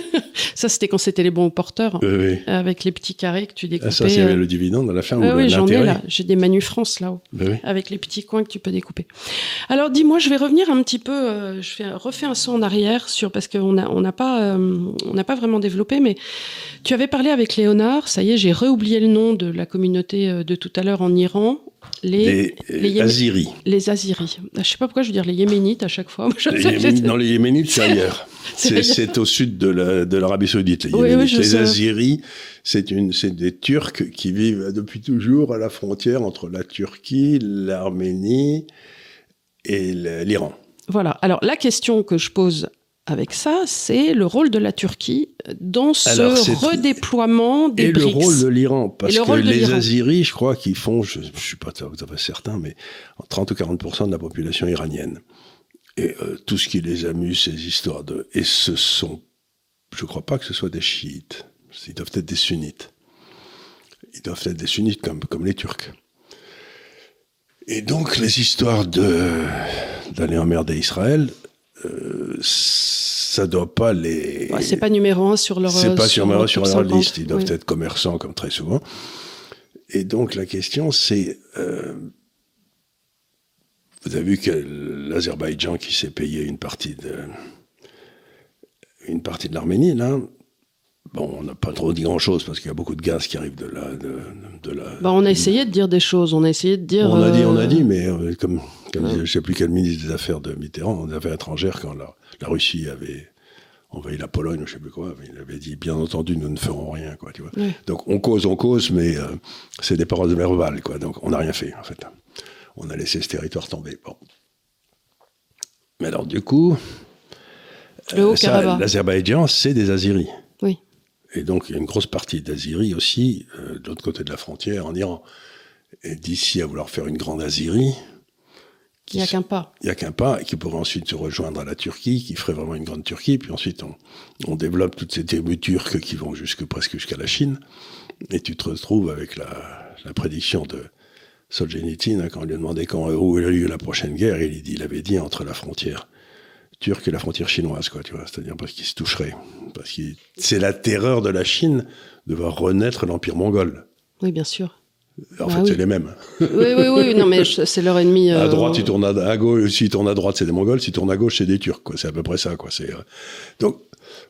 [SPEAKER 1] ça, c'était quand c'était les bons porteurs. Oui, Avec les petits carrés que tu découpais. Ah,
[SPEAKER 2] ça, c'est le dividende à la fin.
[SPEAKER 1] oui, j'en ai là. J'ai des Manu France là-haut. Ben avec les petits coins que tu peux découper. Alors, dis-moi, je vais revenir un petit peu. Euh, je fais, refais un saut en arrière sur parce qu'on n'a on n'a pas euh, on n'a pas vraiment développé, mais tu avais parlé avec Léonard. Ça y est, j'ai réoublié le nom de la communauté euh, de tout à l'heure en Iran.
[SPEAKER 2] Les, les, Aziris.
[SPEAKER 1] Les Aziris. Ah, je sais pas pourquoi je veux dire les Yéménites à chaque fois.
[SPEAKER 2] Les non, les Yéménites, c'est ailleurs. c'est au sud de l'Arabie Saoudite. Les, les Aziris, c'est des Turcs qui vivent depuis toujours à la frontière entre la Turquie, l'Arménie et l'Iran.
[SPEAKER 1] Voilà. Alors la question que je pose avec ça, c'est le rôle de la Turquie dans ce redéploiement des
[SPEAKER 2] Et le rôle de l'Iran, parce que les Aziris, je crois qu'ils font, je ne suis pas tout à fait certain, mais 30 ou 40% de la population iranienne. Et euh, tout ce qui les amuse, ces histoires de... Et ce sont... Je ne crois pas que ce soit des chiites. Ils doivent être des sunnites. Ils doivent être des sunnites comme, comme les Turcs. Et donc les histoires de d'aller emmerder Israël, euh, ça doit pas les.
[SPEAKER 1] c'est pas numéro un sur leur.
[SPEAKER 2] C'est pas sur, numéro sur leur liste. Ils doivent être commerçants comme très souvent. Et donc la question c'est, euh, vous avez vu que l'Azerbaïdjan qui s'est payé une partie de une partie de l'Arménie là, Bon, on n'a pas trop dit grand-chose parce qu'il y a beaucoup de gaz qui arrivent de là. De, la,
[SPEAKER 1] bah, on a essayé de dire des choses, on a essayé de dire...
[SPEAKER 2] On a dit, on a euh, dit, mais euh, comme, comme je ne sais plus quel ministre des Affaires de Mitterrand, des Affaires étrangères, quand la, la Russie avait envahi la Pologne ou je sais plus quoi, il avait dit, bien entendu, nous ne ferons rien, quoi, tu vois. Donc on cause, on cause, mais euh, c'est des paroles de Merval, quoi. Donc on n'a rien fait, en fait. On a laissé ce territoire tomber. Bon. Mais alors, du coup, l'Azerbaïdjan, c'est des Aziris.
[SPEAKER 1] Oui.
[SPEAKER 2] Et donc, il y a une grosse partie d'Azirie aussi, euh, de l'autre côté de la frontière, en Iran. Et d'ici à vouloir faire une grande Azirie.
[SPEAKER 1] Il n'y a qu'un pas.
[SPEAKER 2] Il n'y a qu'un pas, qui pourrait ensuite se rejoindre à la Turquie, qui ferait vraiment une grande Turquie. Puis ensuite, on, on développe toutes ces tribus turques qui vont jusque, presque jusqu'à la Chine. Et tu te retrouves avec la, la prédiction de Solzhenitsyn, hein, quand on lui a demandé quand, où il y a eu la prochaine guerre, il, il avait dit entre la frontière turque et la frontière chinoise, quoi, tu vois. C'est-à-dire parce qu'ils se toucheraient. Parce que c'est la terreur de la Chine de voir renaître l'Empire mongol.
[SPEAKER 1] Oui, bien sûr.
[SPEAKER 2] En bah fait, c'est les mêmes.
[SPEAKER 1] Oui, oui, oui, non, mais c'est leur ennemi.
[SPEAKER 2] À droite, ils tournent à, gauche. S'ils tournent à droite, c'est des Mongols. S'ils tournent à gauche, c'est des Turcs. C'est à peu près ça. Quoi. Euh, Donc,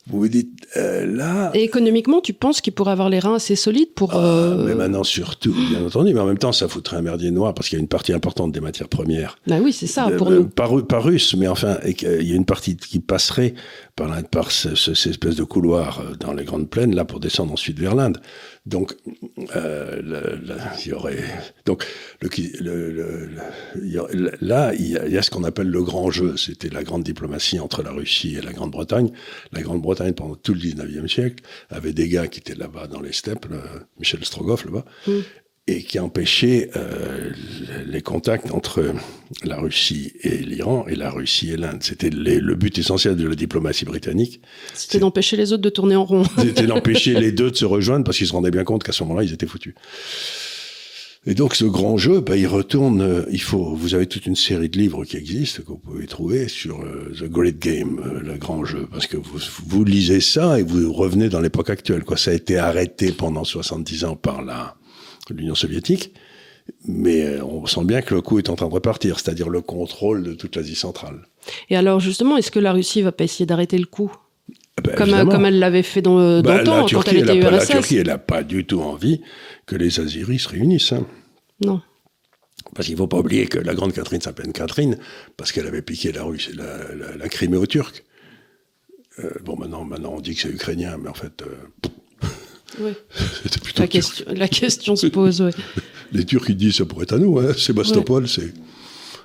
[SPEAKER 2] vous vous dites, euh, là...
[SPEAKER 1] Et économiquement, tu penses qu'il pourrait avoir les reins assez solides pour... Ah,
[SPEAKER 2] euh, mais maintenant, surtout, bien entendu. Mais en même temps, ça foutrait un merdier noir parce qu'il y a une partie importante des matières premières.
[SPEAKER 1] Bah oui, c'est ça, pour nous.
[SPEAKER 2] Par, par russe, mais enfin, il y a une partie qui passerait par, par ce, cette espèce de couloir dans les grandes plaines, là, pour descendre ensuite vers l'Inde. Donc, euh, y aurait. Donc, là, il y, a, il y, a, ce qu'on appelle le grand jeu. C'était la grande diplomatie entre la Russie et la Grande-Bretagne. La Grande-Bretagne, pendant tout le 19e siècle, avait des gars qui étaient là-bas dans les steppes, Michel Strogoff là-bas, mm et qui empêchait euh, les contacts entre la Russie et l'Iran et la Russie et l'Inde. C'était le but essentiel de la diplomatie britannique.
[SPEAKER 1] C'était d'empêcher les autres de tourner en rond.
[SPEAKER 2] C'était d'empêcher les deux de se rejoindre parce qu'ils se rendaient bien compte qu'à ce moment-là, ils étaient foutus. Et donc ce grand jeu, bah, il retourne. Euh, il faut. Vous avez toute une série de livres qui existent que vous pouvez trouver sur euh, The Great Game, euh, le grand jeu, parce que vous, vous lisez ça et vous revenez dans l'époque actuelle. Quoi, ça a été arrêté pendant 70 ans par la l'Union soviétique, mais euh, on sent bien que le coup est en train de repartir, c'est-à-dire le contrôle de toute l'Asie centrale.
[SPEAKER 1] Et alors justement, est-ce que la Russie va pas essayer d'arrêter le coup? Ah ben, comme, comme, elle l'avait fait dans, dans le temps, quand elle était URSS.
[SPEAKER 2] La Turquie, elle n'a pas du tout envie que les Aziris se réunissent. Hein.
[SPEAKER 1] Non.
[SPEAKER 2] Parce qu'il ne faut pas oublier que la grande Catherine s'appelle Catherine parce qu'elle avait piqué la, Russie, la, la, Crimée aux Turcs. Euh, bon, maintenant, maintenant, on dit que c'est ukrainien, mais en fait, euh,
[SPEAKER 1] la, question, la question se pose, oui.
[SPEAKER 2] Les Turcs, ils disent, ça pourrait être à nous, hein. Sébastopol, c'est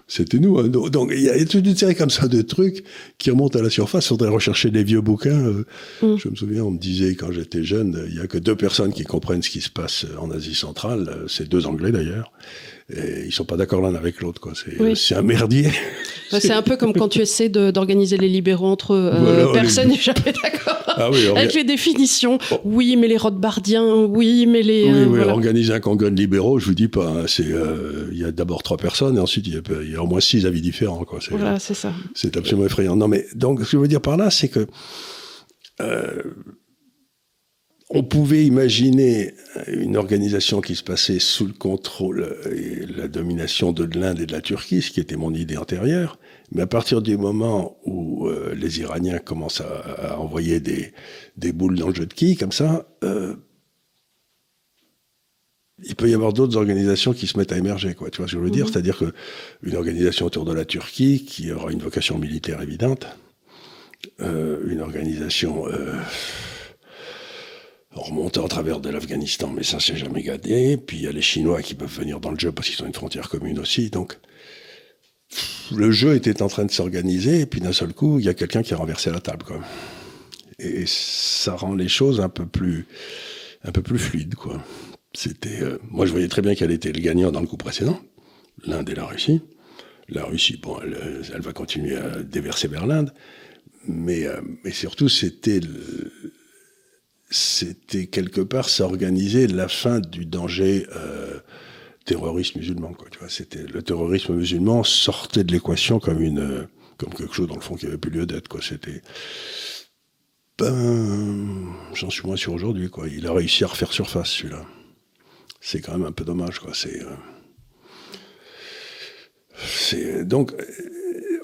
[SPEAKER 2] c'était nous. Hein. Donc il y a toute une série comme ça de trucs qui remontent à la surface. Il faudrait rechercher des vieux bouquins. Euh. Mm. Je me souviens, on me disait quand j'étais jeune, il y a que deux personnes qui comprennent ce qui se passe en Asie centrale. C'est deux Anglais d'ailleurs. Et ils sont pas d'accord l'un avec l'autre. Quoi. C'est, un merdier.
[SPEAKER 1] c'est un peu comme quand tu essaies d'organiser les libéraux entre eux. personne n'est jamais d'accord ah avec les définitions. Oh. Oui, mais les Rothbardiens, oui, mais les.
[SPEAKER 2] Oui, oui organiser un congrès de libéraux, je vous dis pas. Hein, c'est, il y a d'abord trois personnes et ensuite il y, a au moins six avis différents. Quoi.
[SPEAKER 1] voilà, c'est ça.
[SPEAKER 2] C'est absolument effrayant. Non, mais donc, ce que je veux dire par là, c'est que euh, on pouvait imaginer une organisation qui se passait sous le contrôle et la domination de l'Inde et de la Turquie, ce qui était mon idée antérieure. Mais à partir du moment où euh, les Iraniens commencent à, envoyer des, boules dans le jeu de qui, comme ça, euh, il peut y avoir d'autres organisations qui se mettent à émerger, quoi. Tu vois ce que je veux dire? Mhm. C'est-à-dire que une organisation autour de la Turquie qui aura une vocation militaire évidente, euh, une organisation euh, remontée en travers de l'Afghanistan, mais ça s'est jamais gardé. Puis il y a les Chinois qui peuvent venir dans le jeu parce qu'ils ont une frontière commune aussi. Donc le jeu était en train de s'organiser, et puis d'un seul coup, il y a quelqu'un qui a renversé la table, quoi. Et ça rend les choses un peu plus, un peu plus fluides, quoi. C'était, euh, moi, je voyais très bien qu'elle était le gagnant dans le coup précédent, l'Inde et la Russie. La Russie, bon, elle, elle va continuer à déverser vers l'Inde, mais, euh, mais surtout, c'était c'était quelque part s'organiser la fin du danger euh, terroriste musulman. Quoi, tu vois, c'était le terrorisme musulman sortait de l'équation comme une comme quelque chose dans le fond qui avait plus lieu d'être. Quoi, c'était ben, j'en suis moins sûr aujourd'hui. Quoi, il a réussi à refaire surface celui-là. C'est quand même un peu dommage. Quoi, c'est euh, c'est donc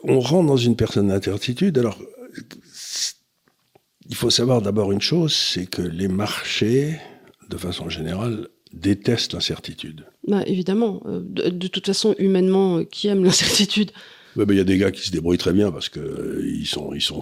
[SPEAKER 2] on rentre dans une personne d'incertitude. Alors il faut savoir d'abord une chose, c'est que les marchés, de façon générale, détestent l'incertitude.
[SPEAKER 1] Bah, évidemment. Euh, de, toute façon, humainement, euh, qui aime l'incertitude?
[SPEAKER 2] Il y a des gars qui se débrouillent très bien parce que euh, ils sont, ils sont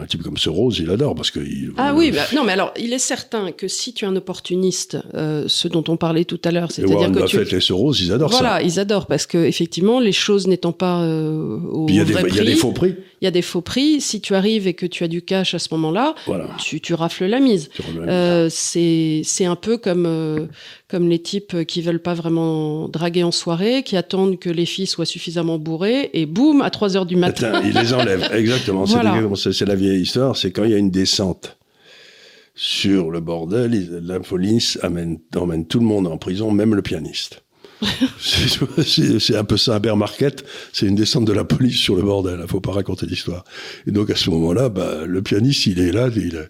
[SPEAKER 2] un type comme ce Rose, il adore parce que.
[SPEAKER 1] ah oui, bah, non, mais alors il est certain que si tu es un opportuniste, euh, ce dont on parlait tout à l'heure, c'est-à-dire que
[SPEAKER 2] tu. et ce Rose, ils adorent
[SPEAKER 1] ça. Voilà, ils adorent parce que effectivement, les choses n'étant pas au
[SPEAKER 2] Il y, a des faux prix.
[SPEAKER 1] Il y a des faux prix. Si tu arrives et que tu as du cash à ce moment-là, tu, tu, rafles la mise. Euh, c'est un peu comme comme les types qui veulent pas vraiment draguer en soirée, qui attendent que les filles soient suffisamment bourrées, et boum, à 3 heures du matin.
[SPEAKER 2] ils les enlèvent, exactement. C'est la vieille histoire, c'est quand il y a une descente sur le bordel, la police amène, emmène tout le monde en prison, même le pianiste. c'est un peu ça, un bear market, c'est une descente de la police sur le bordel, il faut pas raconter l'histoire. Et donc à ce moment-là, bah, le pianiste, il est là, il,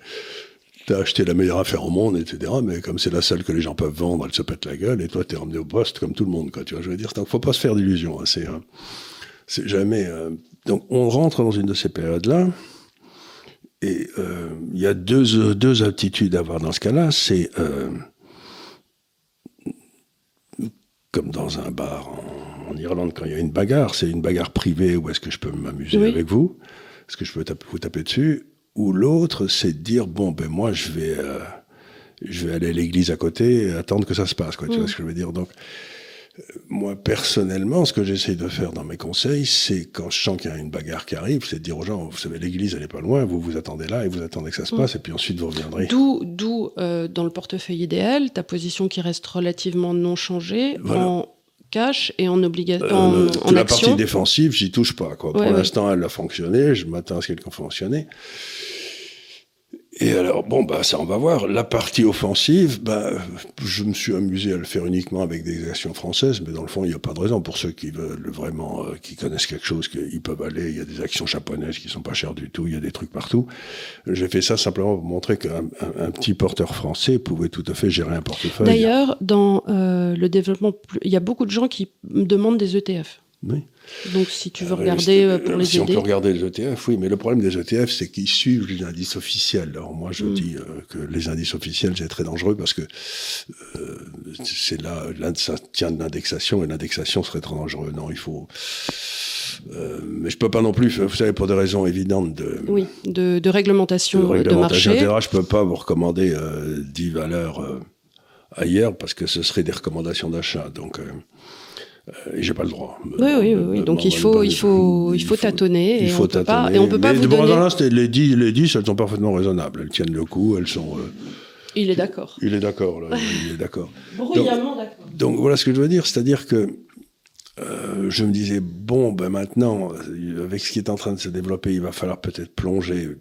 [SPEAKER 2] t'as acheté la meilleure affaire au monde, etc. Mais comme c'est la seule que les gens peuvent vendre, elle se pète la gueule, et toi, t'es ramené au poste comme tout le monde, quoi. Tu vois, je veux dire, faut pas se faire d'illusions. Hein, c'est, euh, c'est jamais. Euh, donc, on rentre dans une de ces périodes-là, et euh, il y a deux deux attitudes à avoir dans ce cas-là. C'est comme dans un bar en, Irlande quand il y a une bagarre, c'est une bagarre privée ou est-ce que je peux m'amuser avec vous? Est-ce que je peux vous taper dessus? Ou l'autre, c'est de dire bon ben moi je vais euh, je vais aller à l'église à côté et attendre que ça se passe quoi. Tu vois mm. ce que je veux dire? Donc moi personnellement, ce que j'essaye de faire dans mes conseils, c'est quand je sens qu'il y a une bagarre qui arrive, c'est de dire aux gens vous savez l'église elle est pas loin, vous vous attendez là et vous attendez que ça se mm. passe et puis ensuite vous reviendrez.
[SPEAKER 1] D'où d'où euh, dans le portefeuille idéal ta position qui reste relativement non changée en cash et en obligation. Euh, en,
[SPEAKER 2] la partie défensive, j'y touche pas. Quoi. Pour l'instant, elle a fonctionné. Je m'attends à ce qu'elle fonctionne. Et alors, bon, bah, ça, on va voir. La partie offensive, bah, je me suis amusé à le faire uniquement avec des actions françaises, mais dans le fond, il n'y a pas de raison. Pour ceux qui veulent vraiment, euh, qui connaissent quelque chose, qu'ils peuvent aller. Il y a des actions japonaises qui sont pas chères du tout. Il y a des trucs partout. J'ai fait ça simplement pour montrer qu'un un, petit porteur français pouvait tout à fait gérer un portefeuille.
[SPEAKER 1] D'ailleurs, dans euh, le développement, il y a beaucoup de gens qui demandent des ETF.
[SPEAKER 2] Oui.
[SPEAKER 1] Donc, si tu veux euh, regarder euh, pour les
[SPEAKER 2] Si on peut regarder les ETF, oui, mais le problème des ETF, c'est qu'ils suivent les indices officiels. Alors, moi, je mm. dis euh, que les indices officiels, c'est très dangereux parce que c'est là, ça tient de l'indexation et l'indexation serait très dangereux. Non, il faut. mais je peux pas non plus, vous savez, pour des raisons évidentes de.
[SPEAKER 1] Oui, de, de réglementation de, réglementation de marché.
[SPEAKER 2] je peux pas vous recommander 10 valeurs ailleurs parce que ce serait des recommandations d'achat. Donc, euh, et j'ai pas le droit.
[SPEAKER 1] Oui, oui, oui. Donc il faut, il faut, il faut tâtonner.
[SPEAKER 2] Il faut tâtonner. et on peut pas vous donner... les 10, les 10, elles sont parfaitement raisonnables. Elles tiennent le coup, elles sont. Euh,
[SPEAKER 1] il est d'accord.
[SPEAKER 2] Il est d'accord, il est d'accord.
[SPEAKER 1] Bruyamment d'accord.
[SPEAKER 2] Donc voilà ce que je veux dire, c'est-à-dire que euh, je me disais, bon, ben maintenant, avec ce qui est en train de se développer, il va falloir peut-être plonger,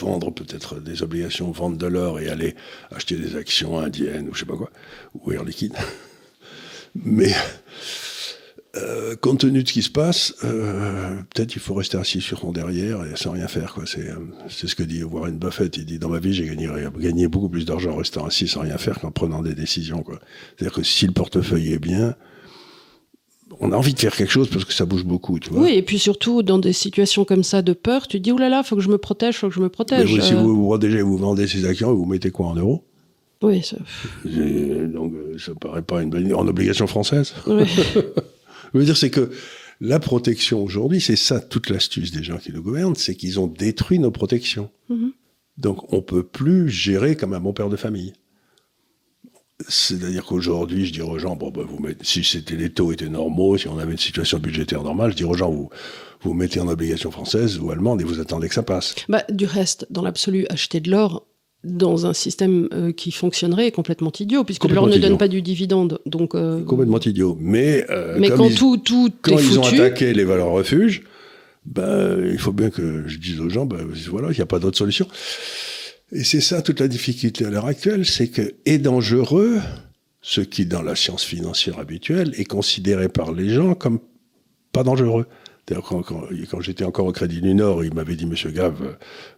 [SPEAKER 2] vendre peut-être des obligations, vendre de l'or et aller acheter des actions indiennes ou je sais pas quoi, ou Air Liquide. Mais euh, compte tenu de ce qui se passe, euh, peut-être il faut rester assis sur son derrière et sans rien faire. Quoi. C'est, euh, c'est ce que dit Warren Buffett. Il dit dans ma vie, j'ai gagné, gagné beaucoup plus d'argent en restant assis sans rien faire qu'en prenant des décisions. Quoi. C'est-à-dire que si le portefeuille est bien, on a envie de faire quelque chose parce que ça bouge beaucoup, tu vois.
[SPEAKER 1] Oui, et puis surtout dans des situations comme ça de peur, tu te dis oh là là, faut que je me protège, faut que je me protège.
[SPEAKER 2] Mais si vous vous protégez, vous vendez ces actions, vous mettez quoi en euros?
[SPEAKER 1] Oui, ça.
[SPEAKER 2] Donc ça paraît pas une bonne idée. En obligation française. Oui. Je veux dire, c'est que la protection aujourd'hui, c'est ça toute l'astuce des gens qui nous gouvernent, c'est qu'ils ont détruit nos protections. Mm-hmm. Donc on peut plus gérer comme un bon père de famille. C'est-à-dire qu'aujourd'hui, je dis aux gens, bon, ben, vous mettez, si c'était les taux étaient normaux, si on avait une situation budgétaire normale, je dis aux gens, vous, vous mettez en obligation française ou allemande et vous attendez que ça passe.
[SPEAKER 1] Bah, du reste, dans l'absolu, acheter de l'or, dans un système euh, qui fonctionnerait est complètement idiot, puisque l'or ne donne pas du dividende. Donc, euh,
[SPEAKER 2] Complètement idiot. Mais,
[SPEAKER 1] euh, mais quand ils, tout, tout
[SPEAKER 2] quand ils ont attaqué les valeurs refuges, ben, il faut bien que je dise aux gens, ben, voilà, il n'y a pas d'autre solution. Et c'est ça toute la difficulté à l'heure actuelle, c'est que est dangereux ce qui, dans la science financière habituelle, est considéré par les gens comme pas dangereux. Quand, quand, j'étais encore au Crédit du Nord, il m'avait dit, Monsieur Gave,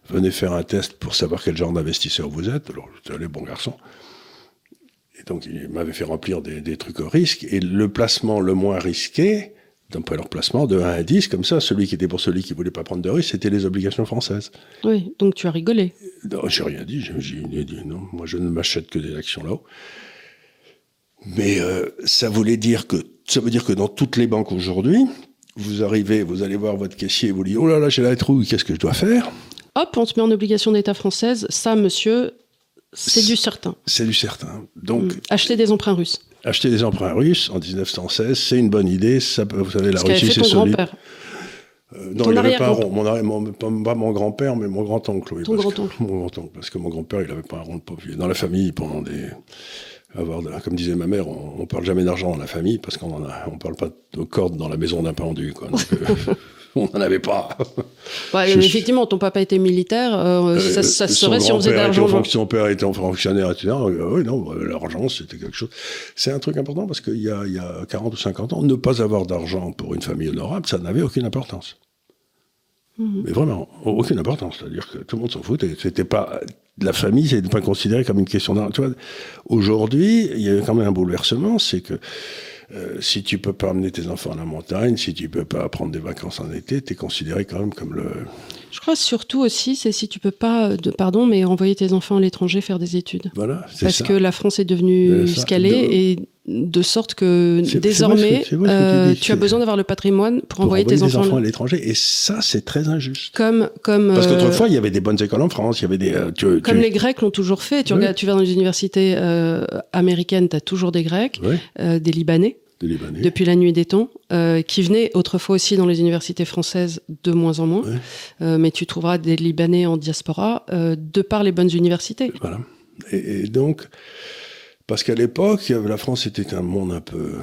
[SPEAKER 2] venez faire un test pour savoir quel genre d'investisseur vous êtes. Alors, j'étais allé, bon garçon. Et donc, il m'avait fait remplir des, des, trucs au risque. Et le placement le moins risqué, donc leur placement de 1 à 10, comme ça, celui qui était pour celui qui voulait pas prendre de risque, c'était les obligations françaises.
[SPEAKER 1] Oui, donc tu as rigolé.
[SPEAKER 2] Non, j'ai rien dit, j'ai dit non, moi je ne m'achète que des actions là-haut. Mais euh, ça voulait dire que, ça veut dire que dans toutes les banques aujourd'hui, vous arrivez, vous allez voir votre caissier, vous dites Oh là là, j'ai la trouille, qu'est-ce que je dois faire?
[SPEAKER 1] Hop, on se met en obligation d'État française. Ça, monsieur, c'est du certain.
[SPEAKER 2] C'est du certain. Donc, mmh.
[SPEAKER 1] acheter des emprunts russes.
[SPEAKER 2] Acheter des emprunts russes en 1916, c'est une bonne idée. Ça, vous savez, la Russie, c'est solide. Euh, non, il n'avait pas un rond. Mon, pas mon grand-père, mais mon grand-oncle.
[SPEAKER 1] Ton grand-oncle.
[SPEAKER 2] Mon grand-oncle. Parce que mon grand-père, il n'avait pas un rond de papier. Dans la famille, pendant des, avoir, comme disait ma mère, on, ne parle jamais d'argent dans la famille parce qu'on on parle pas de cordes dans la maison d'un pendu, quoi. Donc, euh, on n'en avait pas.
[SPEAKER 1] effectivement, ton papa était militaire, euh, euh, ça, ça serait si on faisait d'argent.
[SPEAKER 2] Son père était fonctionnaire, etc. oui, non, l'argent, c'était quelque chose. C'est un truc important parce qu'il y y a 40 ou 50 ans, ne pas avoir d'argent pour une famille honorable, ça n'avait aucune importance. Mhm. Mais vraiment, aucune importance. C'est-à-dire que tout le monde s'en foutait. C'était pas la famille, c'est pas considéré comme une question d'argent. Aujourd'hui, il y a quand même un bouleversement, c'est que euh, si tu peux pas amener tes enfants à la montagne, si tu peux pas prendre des vacances en été, tu es considéré quand même comme le.
[SPEAKER 1] Je crois surtout aussi, c'est si tu peux pas, de, pardon, mais envoyer tes enfants à l'étranger faire des études.
[SPEAKER 2] Voilà,
[SPEAKER 1] c'est Parce que la France est devenue ce qu'elle est et de sorte que désormais, euh, tu as besoin d'avoir le patrimoine pour, envoyer, tes enfants,
[SPEAKER 2] à l'étranger. Et ça, c'est très injuste.
[SPEAKER 1] Comme, comme.
[SPEAKER 2] Parce qu'autrefois, il y avait des bonnes écoles en France. Il y avait des.
[SPEAKER 1] Euh, comme les Grecs l'ont toujours fait. Tu regardes, tu vas dans les universités euh, américaines, tu as toujours des Grecs, des Libanais.
[SPEAKER 2] Des Libanais.
[SPEAKER 1] Depuis la nuit des temps, qui venaient autrefois aussi dans les universités françaises de moins en moins. mais tu trouveras des Libanais en diaspora de par les bonnes universités.
[SPEAKER 2] Voilà. et, et donc, parce qu'à l'époque, la France était un monde un peu,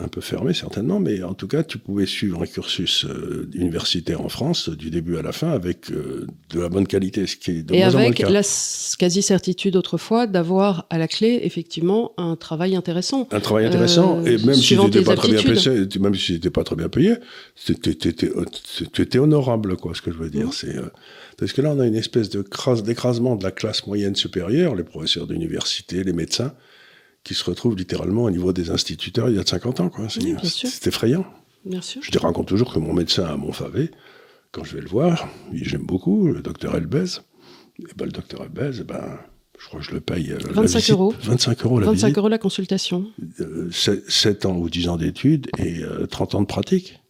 [SPEAKER 2] un peu fermé, certainement, mais en tout cas, tu pouvais suivre un cursus euh, universitaire en France du début à la fin avec euh, de la bonne qualité, ce qui est de
[SPEAKER 1] Et avec la quasi-certitude autrefois d'avoir à la clé, effectivement, un travail intéressant.
[SPEAKER 2] Un travail intéressant, euh, et même si tu n'étais pas, très bien payé, même si pas très bien payé, tu étais honorable, quoi, ce que je veux dire. Mmh. C'est parce que là, on a une espèce de d'écrasement de la classe moyenne supérieure, les professeurs d'université, les médecins, qui se retrouvent littéralement au niveau des instituteurs il y a 50 ans. C'est effrayant.
[SPEAKER 1] Bien sûr.
[SPEAKER 2] Je te raconte toujours que mon médecin à Montfavet, quand je vais le voir, j'aime beaucoup, le docteur Elbez, et ben, le docteur Elbez, ben, je crois que je le paye.
[SPEAKER 1] 25 euh, euros.
[SPEAKER 2] 25 euros la
[SPEAKER 1] 25 euros la consultation.
[SPEAKER 2] 7, euh, ans ou 10 ans d'études et 30 euh, ans de pratique.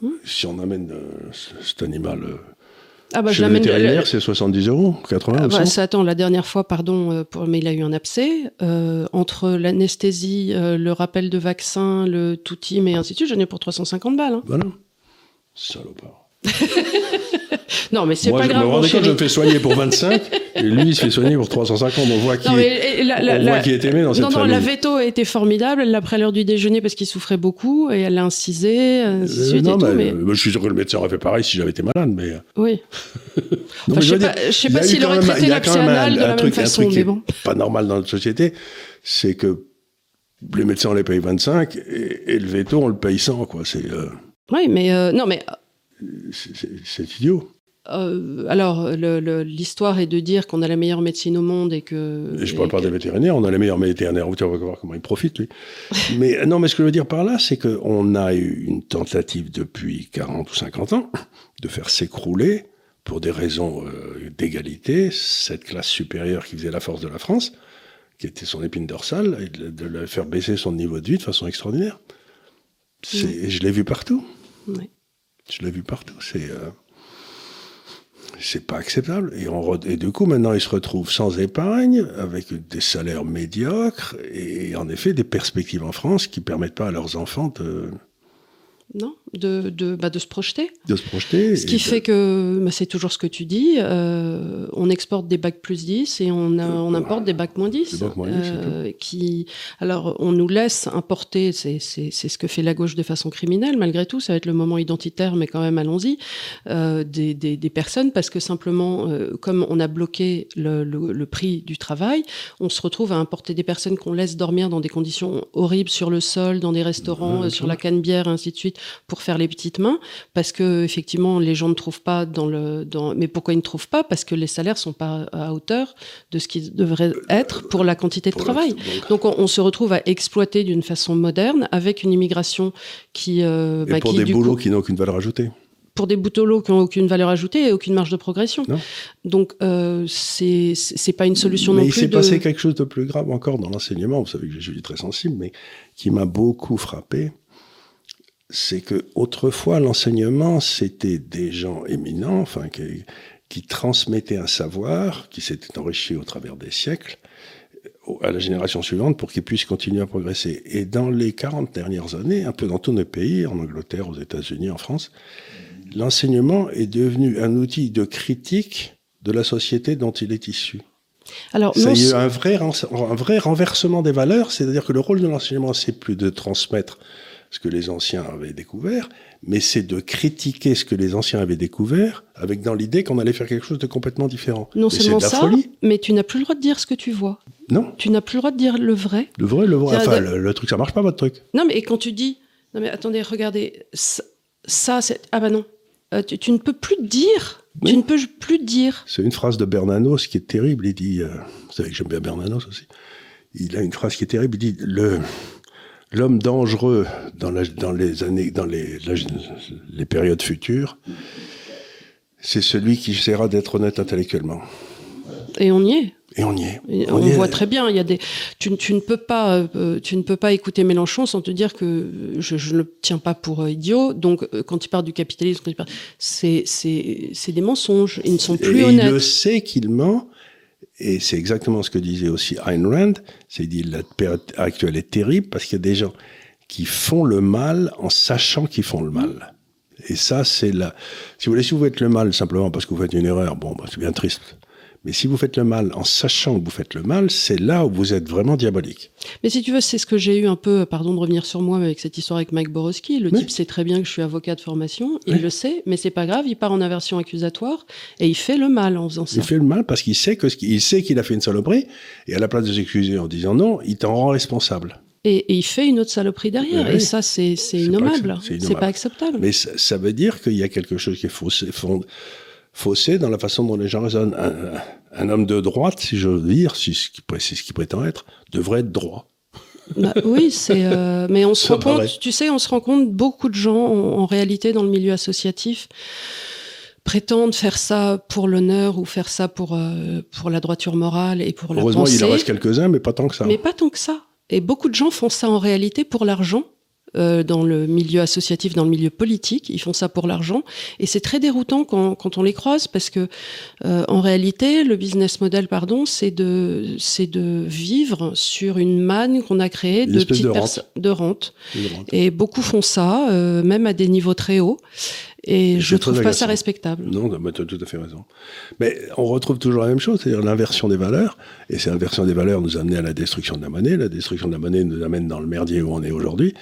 [SPEAKER 2] Mmh. Si on amène cet animal
[SPEAKER 1] ah bah,
[SPEAKER 2] Chez le vétérinaire, c'est 70 euros, 80 ah bah,
[SPEAKER 1] ça attend, la dernière fois, pardon, euh, pour, mais il a eu un abcès. Euh, entre l'anesthésie, euh, le rappel de vaccin, le toutim et ainsi de suite, j'en ai pour 350 balles. Hein.
[SPEAKER 2] Voilà. Salopard.
[SPEAKER 1] non, mais c'est pas
[SPEAKER 2] je
[SPEAKER 1] grave.
[SPEAKER 2] Me
[SPEAKER 1] mon
[SPEAKER 2] compte, je me fais soigner pour 25 et lui, il se fait soigner pour 350. On voit qui
[SPEAKER 1] Non,
[SPEAKER 2] est,
[SPEAKER 1] la- la-
[SPEAKER 2] on
[SPEAKER 1] la-
[SPEAKER 2] voit qui est aimé dans cette
[SPEAKER 1] non, non, la veto a été formidable. Elle l'a pris à l'heure du déjeuner parce qu'il souffrait beaucoup et elle l'a incisé, ainsi
[SPEAKER 2] Euh,
[SPEAKER 1] suite
[SPEAKER 2] non,
[SPEAKER 1] et tout.
[SPEAKER 2] mais,
[SPEAKER 1] Mais...
[SPEAKER 2] euh, je suis sûr que le médecin aurait fait pareil si j'avais été malade, mais. euh,
[SPEAKER 1] Oui.
[SPEAKER 2] non,
[SPEAKER 1] Enfin, je sais
[SPEAKER 2] dire,
[SPEAKER 1] pas, je sais pas s'il aurait traité la psyanale de
[SPEAKER 2] un
[SPEAKER 1] la même façon, mais bon.
[SPEAKER 2] Pas normal dans notre société, c'est que les médecins on les paye 25 et, le veto on le paye 100 quoi. C'est
[SPEAKER 1] Oui, mais non, mais
[SPEAKER 2] c'est- idiot.
[SPEAKER 1] euh, alors l'histoire est de dire qu'on a la meilleure médecine au monde et que.
[SPEAKER 2] Et je
[SPEAKER 1] et
[SPEAKER 2] parle pas
[SPEAKER 1] que-
[SPEAKER 2] des vétérinaires, on a les meilleurs vétérinaires. Tu vas voir comment ils profitent, lui. mais non, mais ce que je veux dire par là, c'est qu'on a eu une tentative depuis 40 ou 50 ans de faire s'écrouler, pour des raisons euh, d'égalité, cette classe supérieure qui faisait la force de la France, qui était son épine dorsale, et de, de la faire baisser son niveau de vie de façon extraordinaire. Et Je l'ai vu partout.
[SPEAKER 1] Ouais.
[SPEAKER 2] Je l'ai vu partout. C'est euh, c'est pas acceptable. Et, et du coup, maintenant, ils se retrouvent sans épargne, avec des salaires médiocres, et en effet, des perspectives en France qui permettent pas à leurs enfants de,
[SPEAKER 1] Non, de, de, bah, de se projeter.
[SPEAKER 2] de se projeter.
[SPEAKER 1] Ce qui fait que, bah, c'est toujours ce que tu dis, euh, on exporte des bacs plus 10 et on, a- on importe des bacs moins 10.
[SPEAKER 2] Des bacs moins 10, c'est
[SPEAKER 1] euh, qui, alors, on nous laisse importer, c'est ce que fait la gauche de façon criminelle, malgré tout, ça va être le moment identitaire, mais quand même, allons-y, euh, des, des, des personnes, parce que simplement, comme on a bloqué le, le, le prix du travail, on se retrouve à importer des personnes qu'on laisse dormir dans des conditions horribles sur le sol, dans des restaurants, sur la canne bière, ainsi de suite, pour faire les petites mains, parce que effectivement les gens ne trouvent pas dans le, dans, mais pourquoi ils ne trouvent pas? Parce que les salaires sont pas à hauteur de ce qu'ils devraient être pour la quantité de travail.
[SPEAKER 2] donc-
[SPEAKER 1] on, on se retrouve à exploiter d'une façon moderne avec une immigration qui, euh,
[SPEAKER 2] et
[SPEAKER 1] bah,
[SPEAKER 2] pour
[SPEAKER 1] qui,
[SPEAKER 2] des boulots
[SPEAKER 1] coup,
[SPEAKER 2] qui n'ont aucune valeur ajoutée.
[SPEAKER 1] pour des boulots qui n'ont aucune valeur ajoutée et aucune marge de progression.
[SPEAKER 2] Non.
[SPEAKER 1] Donc euh, c'est c'est pas une solution
[SPEAKER 2] mais
[SPEAKER 1] non
[SPEAKER 2] il
[SPEAKER 1] plus
[SPEAKER 2] s'est
[SPEAKER 1] de.
[SPEAKER 2] passé quelque chose de plus grave encore dans l'enseignement. Vous savez que je suis très sensible, mais qui m'a beaucoup frappé. C'est que autrefois l'enseignement c'était des gens éminents, enfin qui, qui transmettaient un savoir qui s'était enrichi au travers des siècles à la génération suivante pour qu'ils puissent continuer à progresser. Et dans les 40 dernières années, un peu dans tous nos pays, en Angleterre, aux États-Unis, en France, l'enseignement est devenu un outil de critique de la société dont il est issu.
[SPEAKER 1] Alors
[SPEAKER 2] Ça
[SPEAKER 1] non,
[SPEAKER 2] y a eu
[SPEAKER 1] c'est-
[SPEAKER 2] un vrai, un vrai renversement des valeurs, c'est-à-dire que le rôle de l'enseignement, c'est plus de transmettre ce que les anciens avaient découvert, mais c'est de critiquer ce que les anciens avaient découvert, avec dans l'idée qu'on allait faire quelque chose de complètement différent.
[SPEAKER 1] non seulement
[SPEAKER 2] de la
[SPEAKER 1] ça,
[SPEAKER 2] folie.
[SPEAKER 1] mais tu n'as plus le droit de dire ce que tu vois.
[SPEAKER 2] Non,
[SPEAKER 1] Tu n'as plus le droit de dire le vrai.
[SPEAKER 2] le vrai, le vrai. Enfin, le, le truc, ça marche pas, votre truc.
[SPEAKER 1] Non, mais quand tu dis, non mais attendez, regardez, ça, ça, c'est, ah bah non, Euh, tu, tu ne peux plus dire,
[SPEAKER 2] Oui.
[SPEAKER 1] tu ne peux plus dire.
[SPEAKER 2] C'est une phrase de Bernanos qui est terrible. Il dit, euh, vous savez que j'aime bien Bernanos aussi. Il a une phrase qui est terrible. Il dit le l'homme dangereux dans, la- dans les années, dans les, la- les périodes futures, c'est celui qui essaiera d'être honnête intellectuellement.
[SPEAKER 1] Et on y est.
[SPEAKER 2] Et on y est.
[SPEAKER 1] Et on
[SPEAKER 2] y est.
[SPEAKER 1] voit très bien, il y a des, tu, tu ne peux pas, euh, tu ne peux pas écouter Mélenchon sans te dire que je, je ne le tiens pas pour euh, idiot. Donc, euh, quand il parle du capitalisme, c'est des mensonges. Ils ne sont plus
[SPEAKER 2] et
[SPEAKER 1] honnêtes.
[SPEAKER 2] il le sait qu'il ment. Et c'est exactement ce que disait aussi Ayn Rand. C'est dit la période actuelle est terrible parce qu'il y a des gens qui font le mal en sachant qu'ils font le mal. Et ça, c'est la. Si vous voulez, si vous faites le mal simplement parce que vous faites une erreur, bon, bah, c'est bien triste. Mais si vous faites le mal en sachant que vous faites le mal, c'est là où vous êtes vraiment diabolique.
[SPEAKER 1] Mais si tu veux, c'est ce que j'ai eu un peu, pardon de revenir sur moi, mais avec cette histoire avec Mike Borowski. Le
[SPEAKER 2] Oui.
[SPEAKER 1] type sait très bien que je suis avocat de formation, il
[SPEAKER 2] Oui.
[SPEAKER 1] le sait, mais c'est pas grave, il part en aversion accusatoire et il fait le mal en faisant ça.
[SPEAKER 2] Il fait le mal parce qu'il sait que il sait qu'il a fait une saloperie, et à la place de s'excuser en disant non, il t'en rend responsable.
[SPEAKER 1] Et, et il fait une autre saloperie derrière.
[SPEAKER 2] Oui.
[SPEAKER 1] Et ça, c'est innommable.
[SPEAKER 2] pas c'est innommable.
[SPEAKER 1] pas acceptable.
[SPEAKER 2] Mais ça, ça veut dire qu'il y a quelque chose qui est faussé, fond- faussé dans la façon dont les gens raisonnent. Un, un homme de droite, si je veux dire, si c'est ce qu'il prétend être, devrait être droit.
[SPEAKER 1] Bah, oui, c'est. euh, mais on se rend compte, tu sais, on se rend compte, beaucoup de gens, en, en réalité, dans le milieu associatif, prétendent faire ça pour l'honneur ou faire ça pour, euh, pour la droiture morale et pour la
[SPEAKER 2] Heureusement,
[SPEAKER 1] pensée.
[SPEAKER 2] il en reste quelques-uns, mais pas tant que ça.
[SPEAKER 1] Mais pas tant que ça. Et beaucoup de gens font ça en réalité pour l'argent. Euh, dans le milieu associatif, dans le milieu politique, ils font ça pour l'argent, et c'est très déroutant quand, quand on les croise parce que euh, en réalité, le business model, pardon, c'est de c'est de vivre sur une manne qu'on a créée de petites
[SPEAKER 2] de rente.
[SPEAKER 1] de rente. Et beaucoup font ça, euh, même à des niveaux très hauts. Et, je trouve pas ça respectable.
[SPEAKER 2] Non, tu as tout à fait raison. Mais on retrouve toujours la même chose, c'est-à-dire l'inversion des valeurs. Et cette inversion des valeurs nous a amené à la destruction de la monnaie. La destruction de la monnaie nous amène dans le merdier où on est aujourd'hui.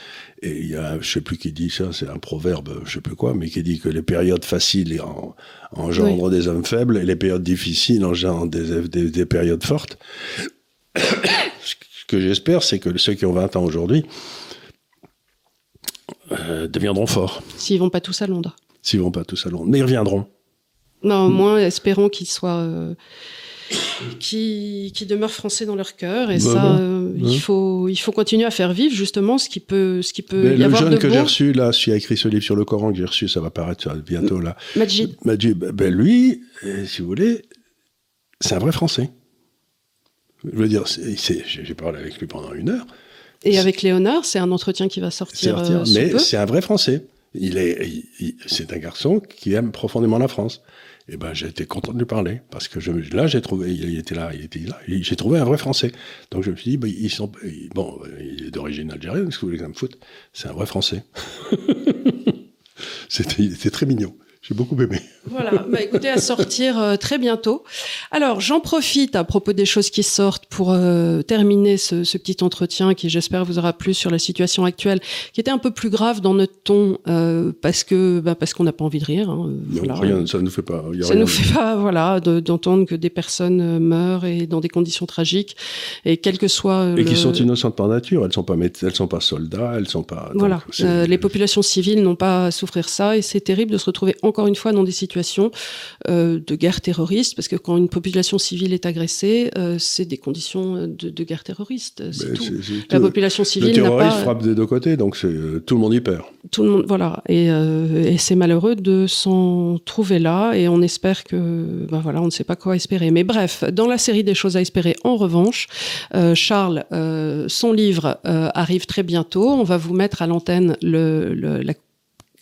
[SPEAKER 2] Et il y a, je sais plus qui dit ça, c'est un proverbe, je sais plus quoi, mais qui dit que les périodes faciles engendrent des hommes faibles et les périodes difficiles engendrent des, des, périodes fortes. Ce que j'espère, c'est que ceux qui ont 20 ans aujourd'hui euh, deviendront forts.
[SPEAKER 1] S'ils vont pas tous à Londres.
[SPEAKER 2] S'ils vont pas tous à Londres. Mais ils reviendront.
[SPEAKER 1] Non, au moins, espérons qu'ils soient. Euh, qui, qui, demeurent français dans leur cœur et bah ça euh, il faut il faut continuer à faire vivre justement ce qui peut ce qui peut y
[SPEAKER 2] le
[SPEAKER 1] avoir
[SPEAKER 2] jeune
[SPEAKER 1] que
[SPEAKER 2] j'ai reçu là qui a écrit ce livre sur le Coran que j'ai reçu ça va paraître bientôt là
[SPEAKER 1] Majid
[SPEAKER 2] Majid ben lui si vous voulez c'est un vrai français je veux dire j'ai parlé avec lui pendant une heure
[SPEAKER 1] et avec Léonard, c'est un entretien qui va sortir.
[SPEAKER 2] Euh, mais c'est un vrai Français. Il est, c'est un garçon qui aime profondément la France. Et ben, j'ai été content de lui parler parce que je, là, j'ai trouvé, il était là, il était là, j'ai trouvé un vrai Français. Donc je me suis dit, ben, ils sont, bon, il est d'origine algérienne, ce que vous voulez que ça me foute C'est un vrai Français. c'était très mignon. J'ai beaucoup aimé.
[SPEAKER 1] Voilà, bah écoutez, à sortir euh, très bientôt. Alors, j'en profite à propos des choses qui sortent pour euh, terminer ce, ce, petit entretien qui, j'espère, vous aura plu sur la situation actuelle, qui était un peu plus grave dans notre ton euh, parce que bah, parce qu'on n'a pas envie de rire. Hein,
[SPEAKER 2] voilà. rien, ça ne nous fait pas.
[SPEAKER 1] Y a ça ne nous fait pas, voilà, d'entendre que des personnes meurent et dans des conditions tragiques et quel que soit.
[SPEAKER 2] Et qui sont innocentes par nature. Elles sont pas elles sont pas soldats, elles sont pas.
[SPEAKER 1] Voilà. les populations civiles n'ont pas à souffrir ça et c'est terrible de se retrouver en encore une fois dans des situations euh, de guerre terroriste, parce que quand une population civile est agressée, euh, c'est des conditions de, guerre terroriste. C'est tout. La population civile. Le
[SPEAKER 2] terrorisme frappe des deux côtés, donc euh, tout le monde y perd.
[SPEAKER 1] Tout le monde, voilà. Et, et c'est malheureux de s'en trouver là, et on espère que, ben voilà, on ne sait pas quoi espérer. Mais bref, dans la série des choses à espérer, en revanche, Charles, son livre arrive très bientôt. On va vous mettre à l'antenne le, le, la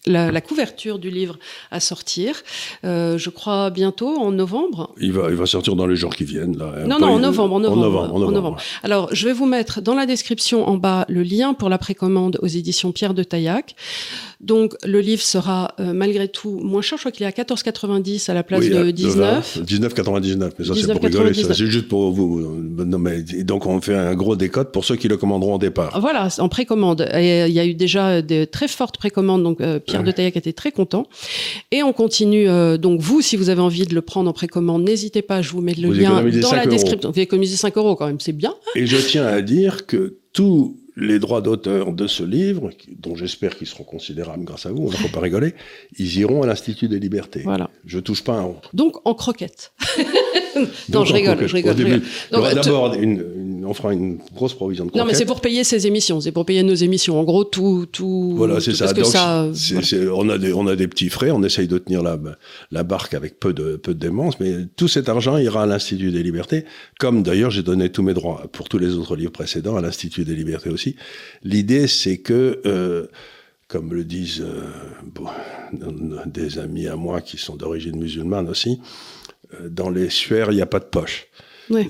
[SPEAKER 1] la, couverture du livre à sortir, euh, je crois bientôt en novembre.
[SPEAKER 2] Il va, il va sortir dans les jours qui viennent. Là.
[SPEAKER 1] Non, non, en novembre, en novembre. En novembre, Alors, je vais vous mettre dans la description en bas le lien pour la précommande aux éditions Pierre de Taillac. Donc, le livre sera euh, malgré tout moins cher. Je crois qu'il est à 14,90 à la place de 19.
[SPEAKER 2] 19,99. Mais ça, c'est pour rigoler. C'est juste pour vous. Non, mais, donc, on fait un gros décote pour ceux qui le commanderont au départ.
[SPEAKER 1] Voilà, en précommande. Et il y a eu déjà de très fortes précommandes. Donc, euh, Pierre de Taillac était très content. Et on continue. Euh, donc, vous, si vous avez envie de le prendre en précommande, n'hésitez pas. Je vous mets le lien dans la description. Vous économisez 5 euros quand même. C'est bien.
[SPEAKER 2] Et je tiens à dire que tous les droits d'auteur de ce livre, dont j'espère qu'ils seront considérables grâce à vous, on ne faut pas rigoler, ils iront à l'Institut des libertés.
[SPEAKER 1] Voilà.
[SPEAKER 2] Je touche pas un rond.
[SPEAKER 1] Donc en croquette. non, je rigole, je rigole.
[SPEAKER 2] D'abord, on fera une grosse provision de croquettes.
[SPEAKER 1] Non, mais c'est pour payer ces émissions, c'est pour payer nos émissions. En gros, tout, tout.
[SPEAKER 2] Voilà, c'est ça. Donc, ça on a des, on a des petits frais, on essaye de tenir la, la barque avec peu de, peu de démence, mais tout cet argent ira à l'Institut des libertés, comme d'ailleurs j'ai donné tous mes droits pour tous les autres livres précédents à l'Institut des libertés aussi. L'idée, c'est que euh, comme le disent euh, des amis à moi qui sont d'origine musulmane aussi, euh, dans les suaires, il n'y a pas de poche.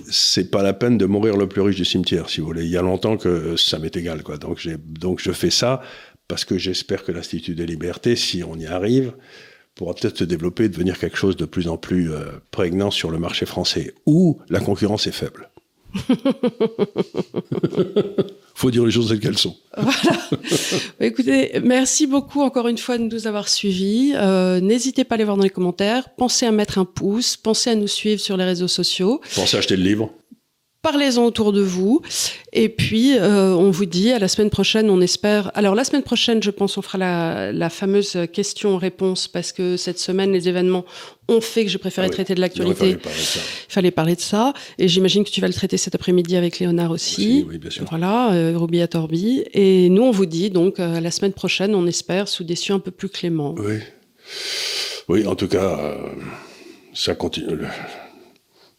[SPEAKER 2] C'est pas la peine de mourir le plus riche du cimetière, si vous voulez. Il y a longtemps que ça m'est égal, quoi. Donc, donc je fais ça parce que j'espère que l'Institut des libertés, si on y arrive, pourra peut-être se développer et devenir quelque chose de plus en plus euh, prégnant sur le marché français, où la concurrence est faible. faut dire les choses telles qu'elles sont.
[SPEAKER 1] Voilà. Écoutez, merci beaucoup encore une fois de nous avoir suivis. Euh, n'hésitez pas à les voir dans les commentaires. Pensez à mettre un pouce. Pensez à nous suivre sur les réseaux sociaux.
[SPEAKER 2] Pensez à acheter le livre.
[SPEAKER 1] Parlez-en autour de vous. Et puis, euh, on vous dit à la semaine prochaine, on espère. Alors, la semaine prochaine, je pense, on fera la, la fameuse question-réponse parce que cette semaine, les événements ont fait que j'ai préféré ah traiter de l'actualité. Il fallait parler de ça. Et j'imagine que tu vas le traiter cet après-midi avec Léonard aussi.
[SPEAKER 2] Oui, bien sûr.
[SPEAKER 1] Voilà, euh, Ruby à Torbi. Et nous, on vous dit donc euh, la semaine prochaine, on espère, sous des cieux un peu plus cléments.
[SPEAKER 2] Oui. Oui, en tout cas, euh, ça continue.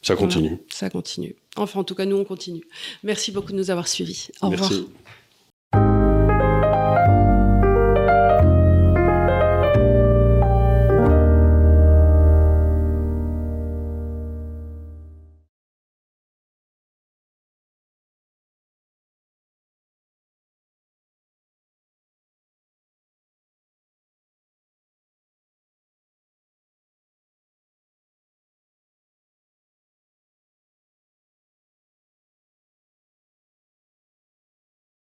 [SPEAKER 2] Ça continue.
[SPEAKER 1] ça continue. Enfin, en tout cas, nous, on continue. Merci beaucoup de nous avoir suivis. Au Merci. revoir.